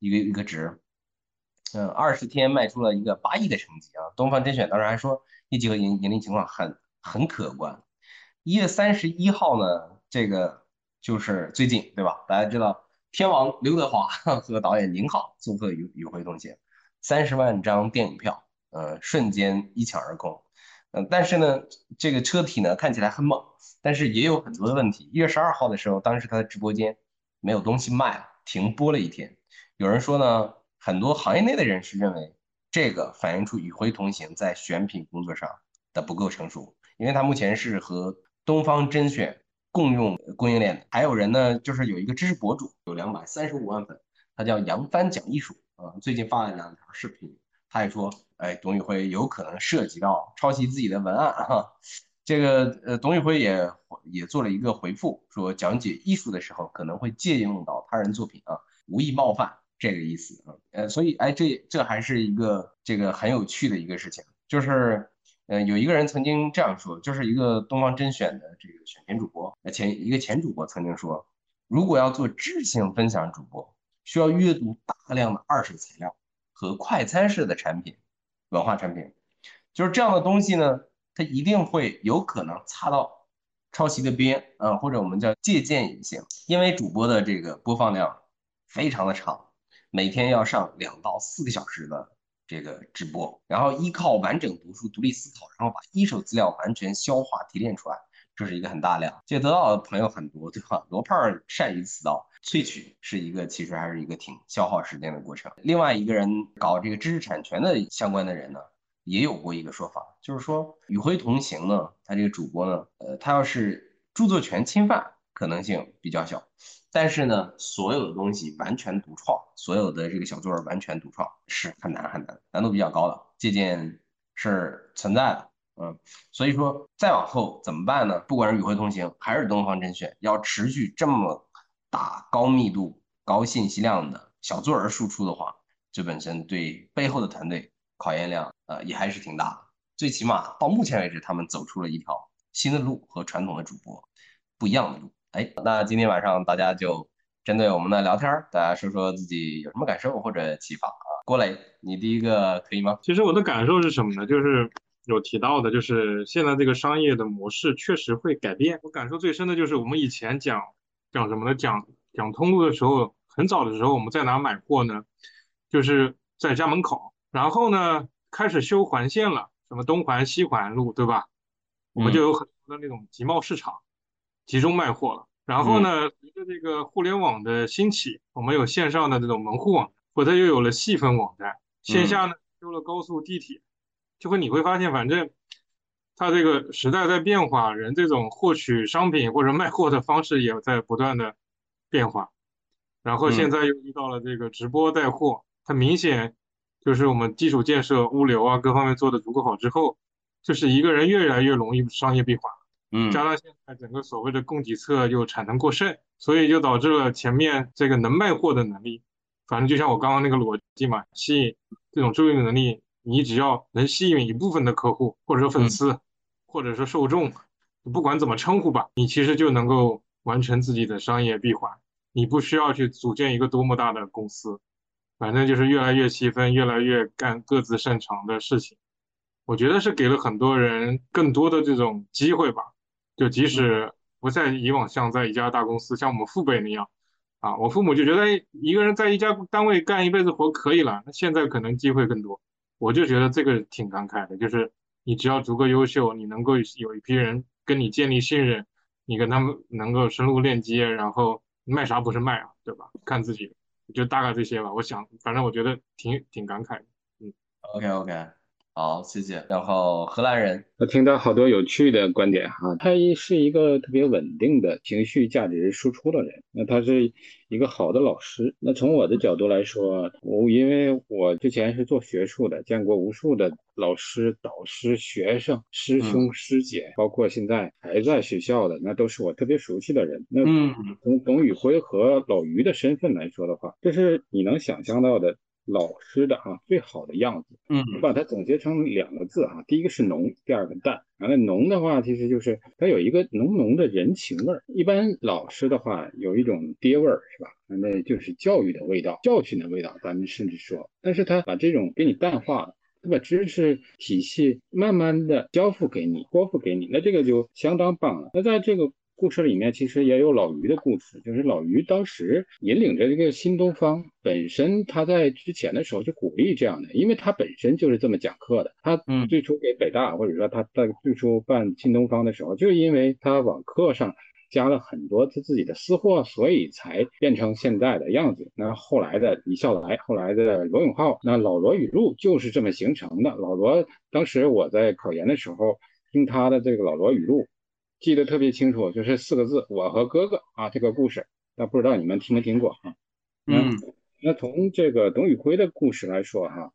Speaker 4: 一个一个值。嗯，二十天卖出了一个八亿的成绩啊！东方甄选当时还说业绩和盈盈利情况很很可观。一月三十一号呢，这个就是最近，对吧？大家知道。天王刘德华 和导演宁浩做客与与会同行，三十万张电影票，呃，瞬间一抢而空。嗯，但是呢，这个车体呢看起来很猛，但是也有很多的问题。一月十二号的时候，当时他的直播间没有东西卖了，停播了一天。有人说呢，很多行业内的人士认为，这个反映出与会同行在选品工作上的不够成熟，因为他目前是和东方甄选。共用供应链的，还有人呢，就是有一个知识博主，有两百三十五万粉，他叫杨帆讲艺术啊，最近发了两条视频，他也说，哎，董宇辉有可能涉及到抄袭自己的文案哈，这个呃，董宇辉也也做了一个回复，说讲解艺术的时候可能会借用到他人作品啊，无意冒犯这个意思啊，呃，所以哎，这这还是一个这个很有趣的一个事情，就是。嗯，有一个人曾经这样说，就是一个东方甄选的这个选片主播，前一个前主播曾经说，如果要做知性分享主播，需要阅读大量的二手材料和快餐式的产品、文化产品，就是这样的东西呢，它一定会有可能擦到抄袭的边，啊，或者我们叫借鉴隐性，因为主播的这个播放量非常的长，每天要上两到四个小时的。这个直播，然后依靠完整读书、独立思考，然后把一手资料完全消化提炼出来，这是一个很大量。这得到的朋友很多，对吧？罗胖善于此道，萃取是一个其实还是一个挺消耗时间的过程。另外一个人搞这个知识产权的相关的人呢，也有过一个说法，就是说与辉同行呢，他这个主播呢，呃，他要是著作权侵犯可能性比较小。但是呢，所有的东西完全独创，所有的这个小作文完全独创是很难很难，难度比较高的，借鉴是存在的，嗯，所以说再往后怎么办呢？不管是与会同行还是东方甄选，要持续这么大高密度、高信息量的小作文输出的话，这本身对背后的团队考验量，呃，也还是挺大的。最起码到目前为止，他们走出了一条新的路和传统的主播不一样的路。哎，那今天晚上大家就针对我们的聊天，大家说说自己有什么感受或者启发啊？郭磊，你第一个可以吗？
Speaker 2: 其实我的感受是什么呢？就是有提到的，就是现在这个商业的模式确实会改变。我感受最深的就是我们以前讲讲什么呢？讲讲通路的时候，很早的时候我们在哪买货呢？就是在家门口。然后呢，开始修环线了，什么东环、西环路，对吧？我们就有很多的那种集贸市场，集中卖货了。然后呢，随着这个互联网的兴起，我们有线上的这种门户网，或者又有了细分网站。线下呢，修了高速、地铁，就会你会发现，反正它这个时代在变化，人这种获取商品或者卖货的方式也在不断的变化。然后现在又遇到了这个直播带货，它明显。就是我们基础建设、物流啊各方面做的足够好之后，就是一个人越来越容易商业闭环。
Speaker 4: 嗯，
Speaker 2: 加上现在整个所谓的供给侧又产能过剩，所以就导致了前面这个能卖货的能力，反正就像我刚刚那个逻辑嘛，吸引这种注意能力，你只要能吸引一部分的客户，或者说粉丝，或者说受众，不管怎么称呼吧，你其实就能够完成自己的商业闭环，你不需要去组建一个多么大的公司。反正就是越来越细分，越来越干各自擅长的事情。我觉得是给了很多人更多的这种机会吧。就即使不在以往像在一家大公司，像我们父辈那样，啊，我父母就觉得一个人在一家单位干一辈子活可以了。那现在可能机会更多，我就觉得这个挺感慨的。就是你只要足够优秀，你能够有一批人跟你建立信任，你跟他们能够深入链接，然后卖啥不是卖啊，对吧？看自己。就大概这些吧，我想，反正我觉得挺挺感慨的，嗯
Speaker 4: ，OK OK。好，谢谢。然后荷兰人，
Speaker 6: 我听到好多有趣的观点哈。他是一个特别稳定的情绪价值输出的人，那他是一个好的老师。那从我的角度来说，我因为我之前是做学术的，见过无数的老师、导师、学生、师兄师姐，包括现在还在学校的，那都是我特别熟悉的人。那从董宇辉和老于的身份来说的话，这是你能想象到的。老师的哈最好的样子，
Speaker 4: 嗯，
Speaker 6: 我把它总结成两个字啊，第一个是浓，第二个淡。完了浓的话，其实就是它有一个浓浓的人情味儿。一般老师的话有一种爹味儿，是吧？那就是教育的味道，教训的味道，咱们甚至说，但是他把这种给你淡化了，他把知识体系慢慢的交付给你，托付给你，那这个就相当棒了。那在这个。故事里面其实也有老于的故事，就是老于当时引领着这个新东方，本身他在之前的时候就鼓励这样的，因为他本身就是这么讲课的。他最初给北大，或者说他在最初办新东方的时候，就是因为他网课上加了很多他自己的私货，所以才变成现在的样子。那后来的李笑来，后来的罗永浩，那老罗语录就是这么形成的。老罗当时我在考研的时候听他的这个老罗语录。记得特别清楚，就是四个字“我和哥哥”啊，这个故事，那不知道你们听没听过啊？
Speaker 4: 嗯，
Speaker 6: 那从这个董宇辉的故事来说哈，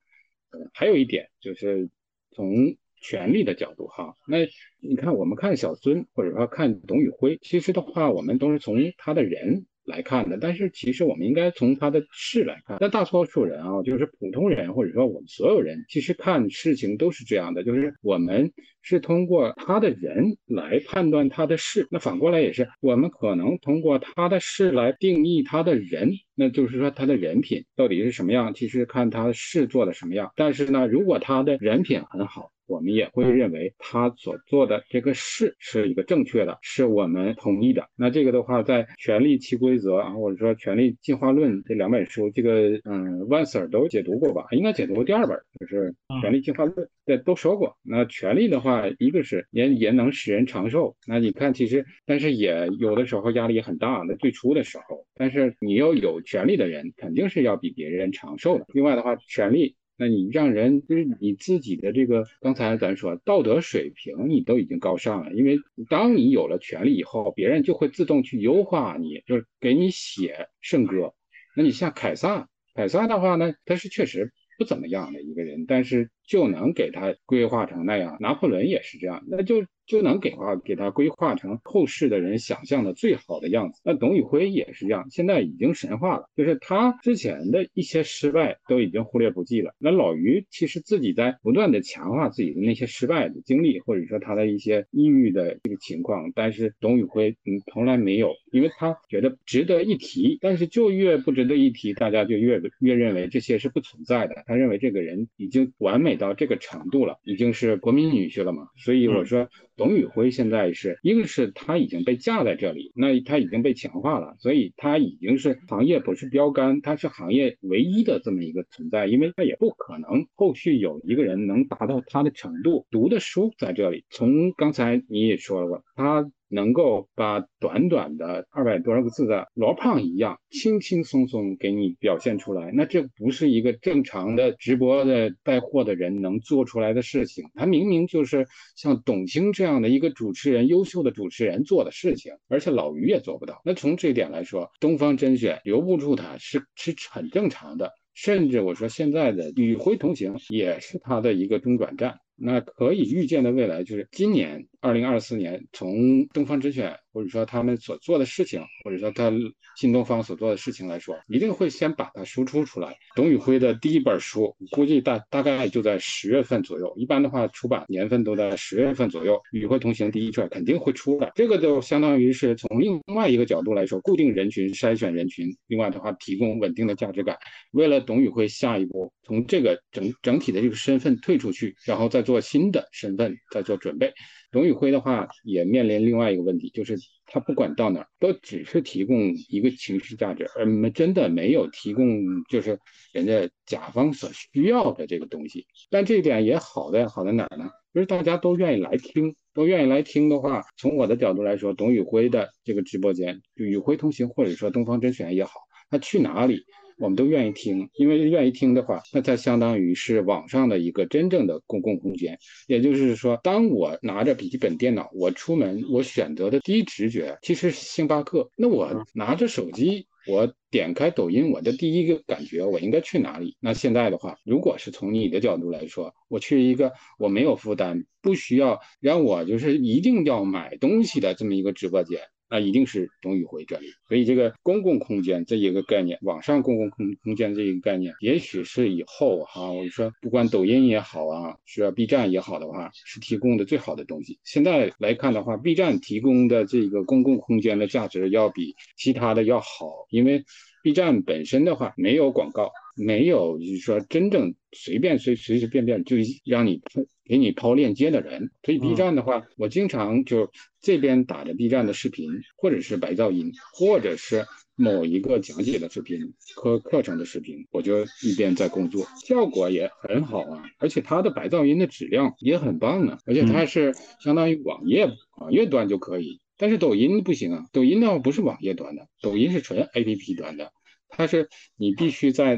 Speaker 6: 还有一点就是从权力的角度哈，那你看我们看小孙或者说看董宇辉，其实的话我们都是从他的人。来看的，但是其实我们应该从他的事来看。那大多数人啊，就是普通人，或者说我们所有人，其实看事情都是这样的，就是我们是通过他的人来判断他的事。那反过来也是，我们可能通过他的事来定义他的人，那就是说他的人品到底是什么样。其实看他的事做的什么样。但是呢，如果他的人品很好。我们也会认为他所做的这个事是一个正确的，是我们同意的。那这个的话，在《权力其规则》啊，或者说《权力进化论》这两本书，这个嗯，万 Sir 都解读过吧？应该解读过第二本，就是《权力进化论》，对，都说过。那权力的话，一个是也也能使人长寿。那你看，其实但是也有的时候压力也很大。那最初的时候，但是你要有权力的人，肯定是要比别人长寿的。另外的话，权力。那你让人就是你自己的这个，刚才咱说道德水平你都已经高尚了，因为当你有了权利以后，别人就会自动去优化你，就是给你写圣歌。那你像凯撒，凯撒的话呢，他是确实不怎么样的一个人，但是就能给他规划成那样。拿破仑也是这样，那就。就能给话给他规划成后世的人想象的最好的样子。那董宇辉也是这样，现在已经神话了，就是他之前的一些失败都已经忽略不计了。那老于其实自己在不断的强化自己的那些失败的经历，或者说他的一些抑郁的这个情况，但是董宇辉嗯从来没有，因为他觉得值得一提，但是就越不值得一提，大家就越越认为这些是不存在的。他认为这个人已经完美。美到这个程度了，已经是国民女婿了嘛。所以我说，董宇辉现在是一个是他已经被架在这里，那他已经被强化了，所以他已经是行业不是标杆，他是行业唯一的这么一个存在，因为他也不可能后续有一个人能达到他的程度。读的书在这里，从刚才你也说了，他。能够把短短的二百多少个字的罗胖一样轻轻松松给你表现出来，那这不是一个正常的直播的带货的人能做出来的事情。他明明就是像董卿这这样的一个主持人，优秀的主持人做的事情，而且老于也做不到。那从这一点来说，东方甄选留不住他是是很正常的。甚至我说现在的与辉同行也是他的一个中转站。那可以预见的未来就是今年二零二四年，从东方甄选或者说他们所做的事情，或者说他新东方所做的事情来说，一定会先把它输出出来。董宇辉的第一本书，估计大大概就在十月份左右，一般的话出版年份都在十月份左右。与辉同行第一卷肯定会出来，这个就相当于是从另外一个角度来说，固定人群、筛选人群，另外的话提供稳定的价值感。为了董宇辉下一步从这个整整体的这个身份退出去，然后再做新的身份，再做准备。董宇辉的话也面临另外一个问题，就是他不管到哪儿都只是提供一个情绪价值，而没真的没有提供就是人家甲方所需要的这个东西。但这一点也好在好在哪儿呢？就是大家都愿意来听，都愿意来听的话，从我的角度来说，董宇辉的这个直播间，就宇辉同行或者说东方甄选也好，他去哪里？我们都愿意听，因为愿意听的话，那它相当于是网上的一个真正的公共空间。也就是说，当我拿着笔记本电脑，我出门，我选择的第一直觉其实是星巴克。那我拿着手机，我点开抖音，我的第一个感觉，我应该去哪里？那现在的话，如果是从你的角度来说，我去一个我没有负担，不需要让我就是一定要买东西的这么一个直播间。那一定是董宇辉这里，所以这个公共空间这一个概念，网上公共空空间这一个概念，也许是以后哈，我说不管抖音也好啊，是 B 站也好的话，是提供的最好的东西。现在来看的话，B 站提供的这个公共空间的价值要比其他的要好，因为 B 站本身的话没有广告。没有，就是说真正随便随随随便便就让你给你抛链接的人。所以 B 站的话，我经常就这边打着 B 站的视频，或者是白噪音，或者是某一个讲解的视频、课课程的视频，我就一边在工作，效果也很好啊。而且它的白噪音的质量也很棒啊，而且它是相当于网页网页端就可以，但是抖音不行啊，抖音的话不是网页端的，抖音是纯 APP 端的。它是你必须在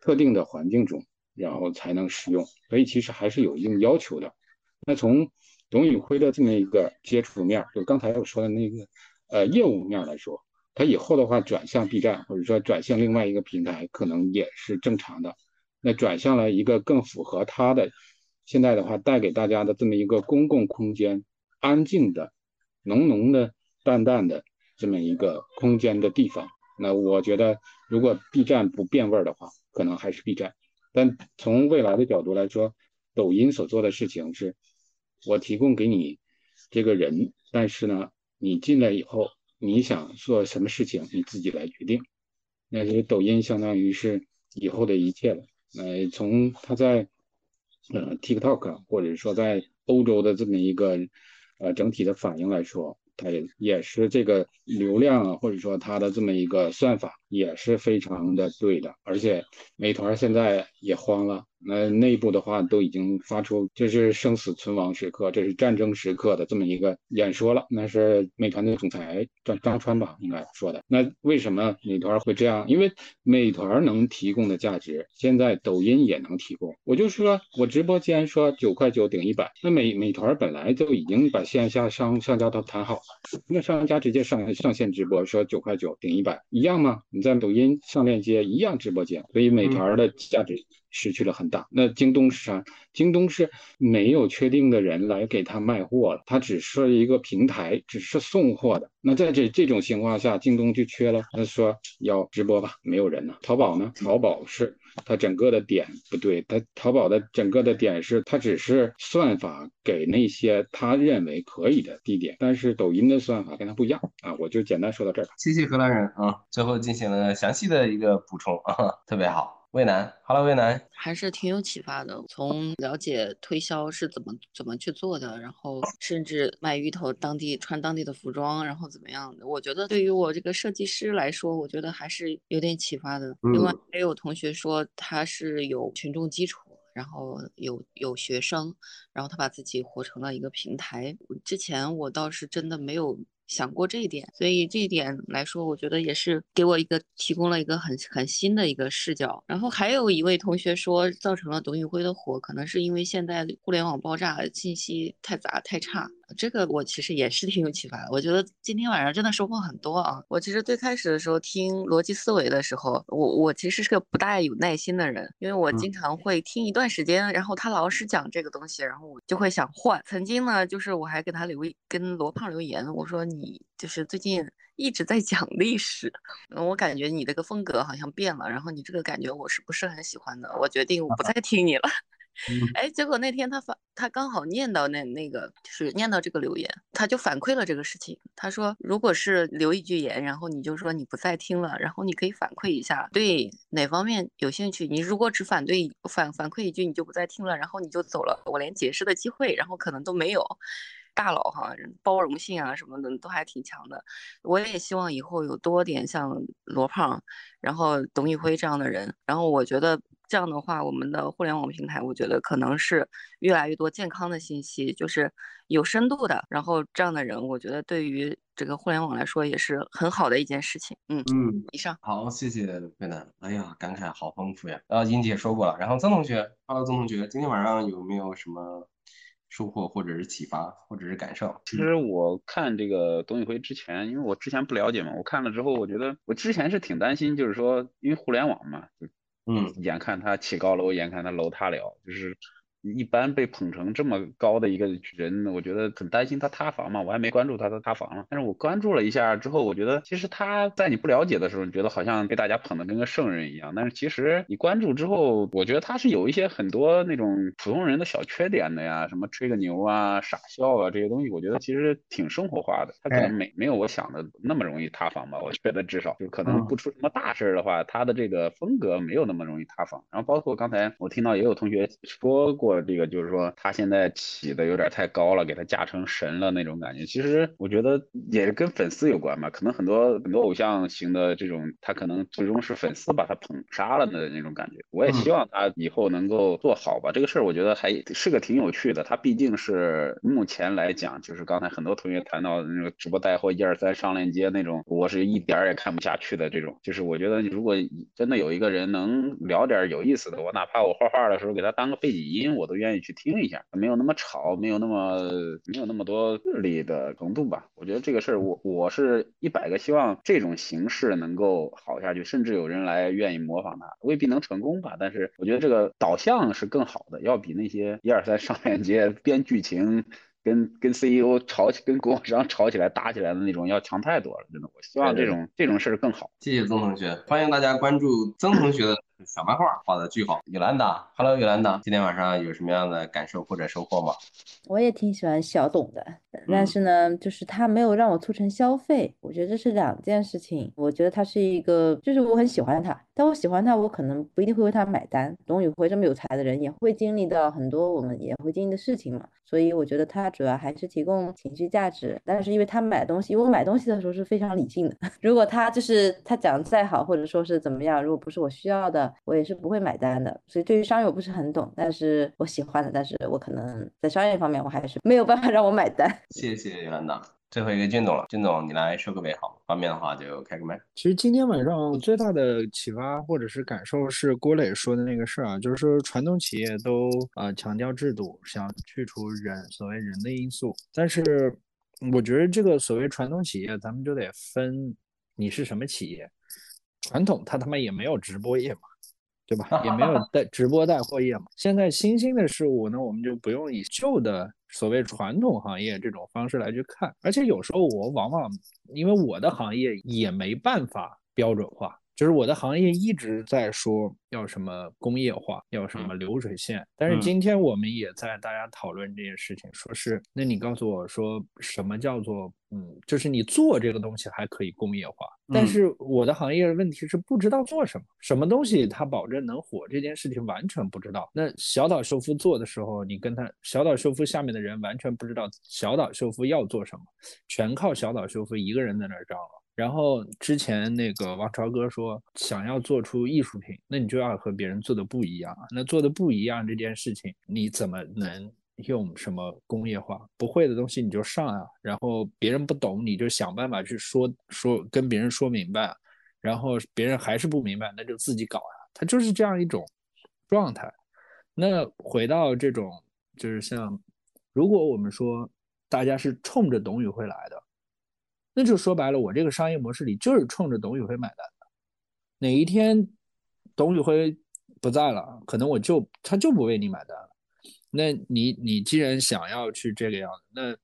Speaker 6: 特定的环境中，然后才能使用，所以其实还是有一定要求的。那从董宇辉的这么一个接触面，就刚才我说的那个呃业务面来说，他以后的话转向 B 站，或者说转向另外一个平台，可能也是正常的。那转向了一个更符合他的现在的话带给大家的这么一个公共空间，安静的、浓浓的、淡淡的这么一个空间的地方。那我觉得，如果 B 站不变味儿的话，可能还是 B 站。但从未来的角度来说，抖音所做的事情是，我提供给你这个人，但是呢，你进来以后，你想做什么事情，你自己来决定。那些抖音相当于是以后的一切了。呃，从它在呃 TikTok 或者说在欧洲的这么一个呃整体的反应来说。它也也是这个流量啊，或者说它的这么一个算法也是非常的对的，而且美团现在也慌了。那内部的话都已经发出这是生死存亡时刻，这是战争时刻的这么一个演说了。那是美团的总裁张张川吧，应该说的。那为什么美团会这样？因为美团能提供的价值，现在抖音也能提供。我就说我直播间说九块九顶一百，那美美团本来就已经把线下商商家都谈好了，那商家直接上上线直播说九块九顶一百一样吗？你在抖音上链接一样直播间，所以美团的价值。失去了很大。那京东是啥？京东是没有确定的人来给他卖货了，它只是一个平台，只是送货的。那在这这种情况下，京东就缺了。他说要直播吧，没有人呢。淘宝呢？淘宝是它整个的点不对，它淘宝的整个的点是它只是算法给那些他认为可以的地点，但是抖音的算法跟它不一样啊。我就简单说到这儿。
Speaker 4: 谢谢荷兰人啊，最后进行了详细的一个补充啊，特别好。魏楠，Hello，魏楠，
Speaker 11: 还是挺有启发的。从了解推销是怎么怎么去做的，然后甚至卖芋头当地穿当地的服装，然后怎么样的，我觉得对于我这个设计师来说，我觉得还是有点启发的。另外还有同学说他是有群众基础，然后有有学生，然后他把自己活成了一个平台。之前我倒是真的没有。想过这一点，所以这一点来说，我觉得也是给我一个提供了一个很很新的一个视角。然后还有一位同学说，造成了董宇辉的火，可能是因为现在互联网爆炸，信息太杂太差。这个我其实也是挺有启发的。我觉得今天晚上真的收获很多啊！我其实最开始的时候听逻辑思维的时候，我我其实是个不大有耐心的人，因为我经常会听一段时间，然后他老是讲这个东西，然后我就会想换。曾经呢，就是我还给他留跟罗胖留言，我说你就是最近一直在讲历史，我感觉你这个风格好像变了，然后你这个感觉我是不是很喜欢的？我决定我不 再听你了。哎，结果那天他反，他刚好念到那那个，就是念到这个留言，他就反馈了这个事情。他说，如果是留一句言，然后你就说你不再听了，然后你可以反馈一下，对哪方面有兴趣。你如果只反对反反馈一句，你就不再听了，然后你就走了，我连解释的机会，然后可能都没有。大佬哈，包容性啊什么的都还挺强的。我也希望以后有多点像罗胖，然后董宇辉这样的人。然后我觉得这样的话，我们的互联网平台，我觉得可能是越来越多健康的信息，就是有深度的。然后这样的人，我觉得对于这个互联网来说也是很好的一件事情。嗯嗯，以上
Speaker 4: 好，谢谢魏楠。哎呀，感慨好丰富呀。然后英姐说过了，然后曾同学，Hello，曾同学，今天晚上有没有什么？收获或者是启发或者是感受。
Speaker 5: 其实我看这个董宇辉之前，因为我之前不了解嘛，我看了之后，我觉得我之前是挺担心，就是说因为互联网嘛，就嗯，眼看他起高楼，眼看他楼塌了，就是。一般被捧成这么高的一个人，我觉得很担心他塌房嘛。我还没关注他的塌房了，但是我关注了一下之后，我觉得其实他在你不了解的时候，你觉得好像被大家捧得跟个圣人一样。但是其实你关注之后，我觉得他是有一些很多那种普通人的小缺点的呀，什么吹个牛啊、傻笑啊这些东西，我觉得其实挺生活化的。他可能没没有我想的那么容易塌房吧？我觉得至少就可能不出什么大事的话，他的这个风格没有那么容易塌房。然后包括刚才我听到也有同学说过。这个就是说，他现在起的有点太高了，给他架成神了那种感觉。其实我觉得也是跟粉丝有关吧，可能很多很多偶像型的这种，他可能最终是粉丝把他捧杀了的那种感觉。我也希望他以后能够做好吧。这个事儿我觉得还是个挺有趣的。他毕竟是目前来讲，就是刚才很多同学谈到的那个直播带货一二三上链接那种，我是一点儿也看不下去的这种。就是我觉得如果真的有一个人能聊点有意思的，我哪怕我画画的时候给他当个背景音，我都愿意去听一下，没有那么吵，没有那么没有那么多智力的程度吧。我觉得这个事儿，我我是一百个希望这种形式能够好下去，甚至有人来愿意模仿它，未必能成功吧。但是我觉得这个导向是更好的，要比那些一二三上链接编剧情。跟跟 CEO 吵起，跟供货商吵起来打起来的那种要强太多了，真的。我希望这种这种事儿更好。
Speaker 4: 谢谢曾同学，欢迎大家关注曾同学的小漫画，画的巨好。尤兰达，Hello，尤兰达，今天晚上有什么样的感受或者收获吗？
Speaker 12: 我也挺喜欢小董的，但是呢，就是他没有让我促成消费，我觉得这是两件事情。我觉得他是一个，就是我很喜欢他，但我喜欢他，我可能不一定会为他买单。董宇辉这么有才的人，也会经历到很多我们也会经历的事情嘛。所以我觉得他主要还是提供情绪价值，但是因为他买东西，因为我买东西的时候是非常理性的。如果他就是他讲的再好，或者说是怎么样，如果不是我需要的，我也是不会买单的。所以对于商业我不是很懂，但是我喜欢的，但是我可能在商业方面我还是没有办法让我买单。
Speaker 4: 谢谢袁导。最后一个俊总了，俊总你来收个尾好，方便的话就开个麦。
Speaker 7: 其实今天晚上最大的启发或者是感受是郭磊说的那个事儿啊，就是说传统企业都啊强调制度，想去除人所谓人的因素，但是我觉得这个所谓传统企业，咱们就得分你是什么企业。传统他他妈也没有直播业嘛，对吧？也没有带直播带货业嘛。现在新兴的事物，那我们就不用以旧的。所谓传统行业这种方式来去看，而且有时候我往往因为我的行业也没办法标准化。就是我的行业一直在说要什么工业化，要什么流水线，但是今天我们也在大家讨论这件事情，说是那你告诉我说什么叫做嗯，就是你做这个东西还可以工业化，但是我的行业问题是不知道做什么，什么东西它保证能火这件事情完全不知道。那小岛秀夫做的时候，你跟他小岛秀夫下面的人完全不知道小岛秀夫要做什么，全靠小岛秀夫一个人在那儿张罗。然后之前那个王朝哥说，想要做出艺术品，那你就要和别人做的不一样。那做的不一样这件事情，你怎么能用什么工业化？不会的东西你就上啊，然后别人不懂你就想办法去说说跟别人说明白，然后别人还是不明白，那就自己搞啊。他就是这样一种状态。那回到这种，就是像，如果我们说大家是冲着董宇辉来的。那就说白了，我这个商业模式里就是冲着董宇辉买单的。哪一天董宇辉不在了，可能我就他就不为你买单了。那你你既然想要去这个样子，那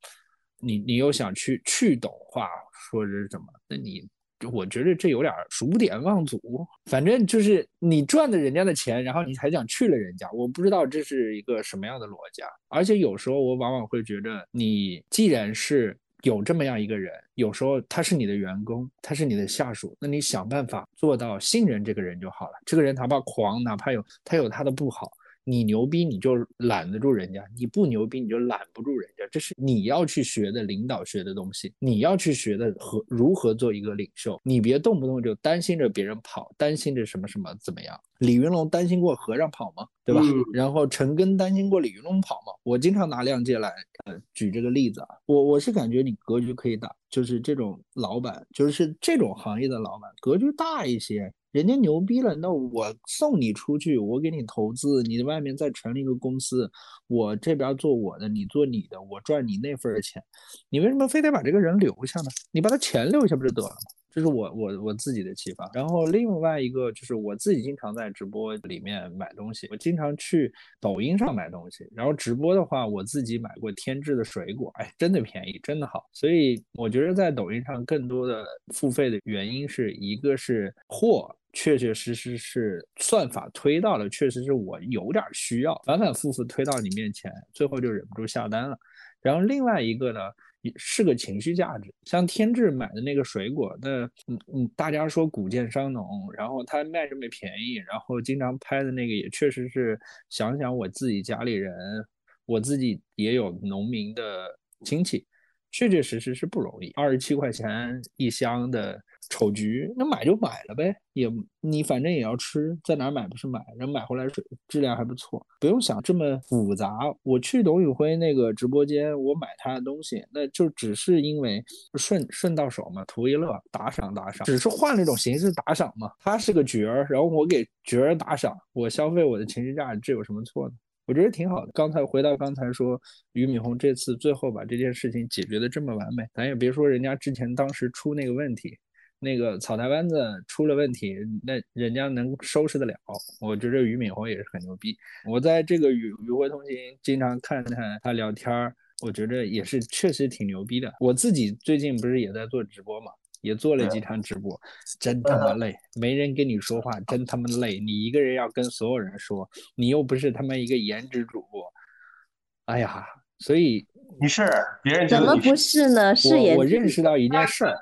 Speaker 7: 你你又想去去董化，说是什么？那你我觉得这有点数典忘祖。反正就是你赚的人家的钱，然后你还想去了人家，我不知道这是一个什么样的逻辑。而且有时候我往往会觉得，你既然是。有这么样一个人，有时候他是你的员工，他是你的下属，那你想办法做到信任这个人就好了。这个人哪怕狂，哪怕有他有他的不好。你牛逼，你就揽得住人家；你不牛逼，你就揽不住人家。这是你要去学的领导学的东西，你要去学的和如何做一个领袖。你别动不动就担心着别人跑，担心着什么什么怎么样。李云龙担心过和尚跑吗？对吧？然后陈根担心过李云龙跑吗？我经常拿亮剑来呃举这个例子啊。我我是感觉你格局可以大，就是这种老板，就是这种行业的老板，格局大一些。人家牛逼了，那我送你出去，我给你投资，你在外面再成立一个公司，我这边做我的，你做你的，我赚你那份钱，你为什么非得把这个人留下呢？你把他钱留下不就得了吗？这是我我我自己的启发。然后另外一个就是我自己经常在直播里面买东西，我经常去抖音上买东西，然后直播的话，我自己买过天智的水果，哎，真的便宜，真的好。所以我觉得在抖音上更多的付费的原因是一个是货。确确实实是算法推到了，确实是我有点需要，反反复复推到你面前，最后就忍不住下单了。然后另外一个呢，是个情绪价值，像天智买的那个水果，那嗯嗯，大家说古建商农，然后他卖这么便宜，然后经常拍的那个也确实是，想想我自己家里人，我自己也有农民的亲戚，确确实实是不容易，二十七块钱一箱的。丑橘，那买就买了呗，也你反正也要吃，在哪买不是买，然后买回来水质量还不错，不用想这么复杂。我去董宇辉那个直播间，我买他的东西，那就只是因为顺顺到手嘛，图一乐，打赏打赏，只是换了一种形式打赏嘛。他是个角儿，然后我给角儿打赏，我消费我的情绪价值，这有什么错呢？我觉得挺好的。刚才回到刚才说，俞敏洪这次最后把这件事情解决的这么完美，咱也别说人家之前当时出那个问题。那个草台班子出了问题，那人家能收拾得了？我觉得俞敏洪也是很牛逼。我在这个与与会同行经常看看他聊天儿，我觉得也是确实挺牛逼的。我自己最近不是也在做直播嘛，也做了几场直播，真他妈累，没人跟你说话，真他妈累。你一个人要跟所有人说，你又不是他妈一个颜值主播，哎呀，所以
Speaker 4: 你是别人
Speaker 12: 怎么不是呢？是颜
Speaker 7: 我认识到一件事儿。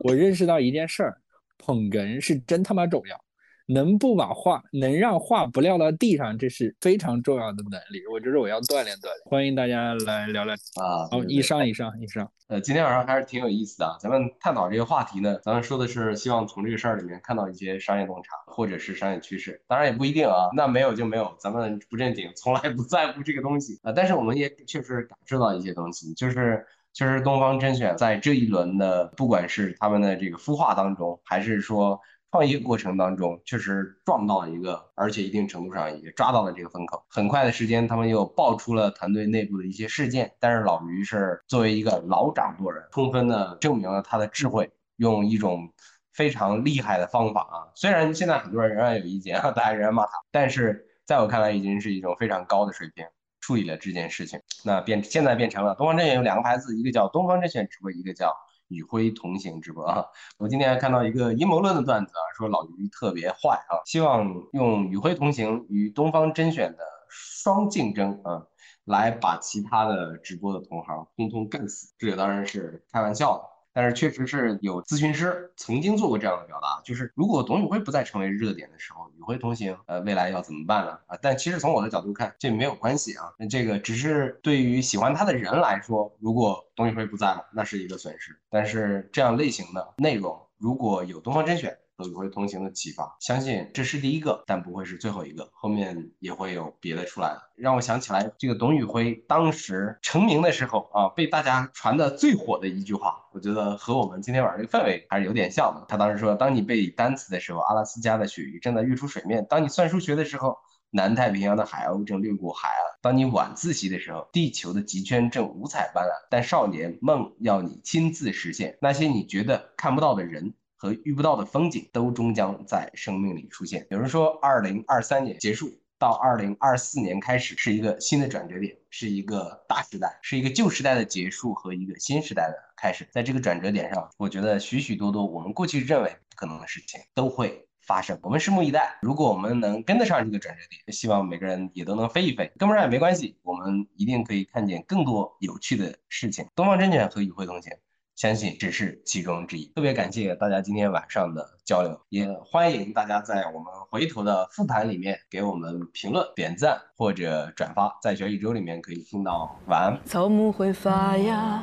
Speaker 7: 我认识到一件事儿，捧哏是真他妈重要。能不把话，能让话不撂到地上，这是非常重要的能力。我觉得我要锻炼锻炼。欢迎大家来聊聊
Speaker 4: 啊！
Speaker 7: 好，以上以上以上。
Speaker 4: 呃，今天晚上还是挺有意思的啊。咱们探讨这个话题呢，咱们说的是希望从这个事儿里面看到一些商业洞察或者是商业趋势。当然也不一定啊，那没有就没有。咱们不正经，从来不在乎这个东西啊。但是我们也确实感受到一些东西，就是。确实，东方甄选在这一轮的，不管是他们的这个孵化当中，还是说创业过程当中，确实撞到了一个，而且一定程度上也抓到了这个风口。很快的时间，他们又爆出了团队内部的一些事件。但是老于是作为一个老掌舵人，充分的证明了他的智慧，用一种非常厉害的方法啊。虽然现在很多人仍然有意见啊，大家仍然骂他，但是在我看来，已经是一种非常高的水平。处理了这件事情，那变现在变成了东方甄选有两个牌子，一个叫东方甄选直播，一个叫与辉同行直播啊。我今天还看到一个阴谋论的段子啊，说老于特别坏啊，希望用与辉同行与东方甄选的双竞争啊，来把其他的直播的同行通通干死。这个当然是开玩笑的。但是确实是有咨询师曾经做过这样的表达，就是如果董宇辉不再成为热点的时候，宇辉同行，呃，未来要怎么办呢？啊，但其实从我的角度看，这没有关系啊，那这个只是对于喜欢他的人来说，如果董宇辉不在了，那是一个损失。但是这样类型的内容，如果有东方甄选。和宇辉同行的启发，相信这是第一个，但不会是最后一个，后面也会有别的出来的。让我想起来，这个董宇辉当时成名的时候啊，被大家传的最火的一句话，我觉得和我们今天晚上这个氛围还是有点像的。他当时说：“当你背单词的时候，阿拉斯加的鳕鱼正在跃出水面；当你算数学的时候，南太平洋的海鸥正掠过海岸；当你晚自习的时候，地球的极圈正五彩斑斓。但少年梦要你亲自实现，那些你觉得看不到的人。”和遇不到的风景都终将在生命里出现。有人说，二零二三年结束到二零二四年开始是一个新的转折点，是一个大时代，是一个旧时代的结束和一个新时代的开始。在这个转折点上，我觉得许许多多我们过去认为不可能的事情都会发生。我们拭目以待。如果我们能跟得上这个转折点，希望每个人也都能飞一飞。跟不上也没关系，我们一定可以看见更多有趣的事情。东方甄选和与会同行。相信只是其中之一。特别感谢大家今天晚上的交流，也欢迎大家在我们回头的复盘里面给我们评论、点赞或者转发。在小宇宙里面可以听到晚安。
Speaker 1: 草木会发芽，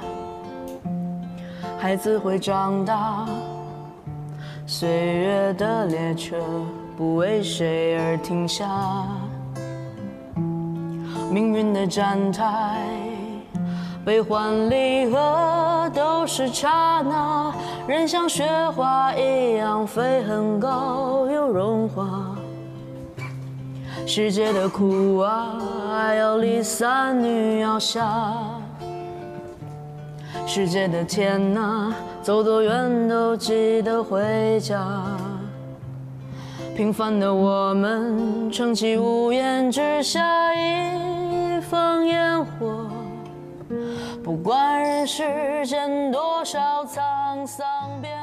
Speaker 1: 孩子会长大，岁月的列车不为谁而停下，命运的站台。悲欢离合都是刹那，人像雪花一样飞很高又融化。世界的苦啊，爱要离散女要下。世界的天呐，走多远都记得回家。平凡的我们，撑起屋檐之下一方烟火。不管人世间多少沧桑。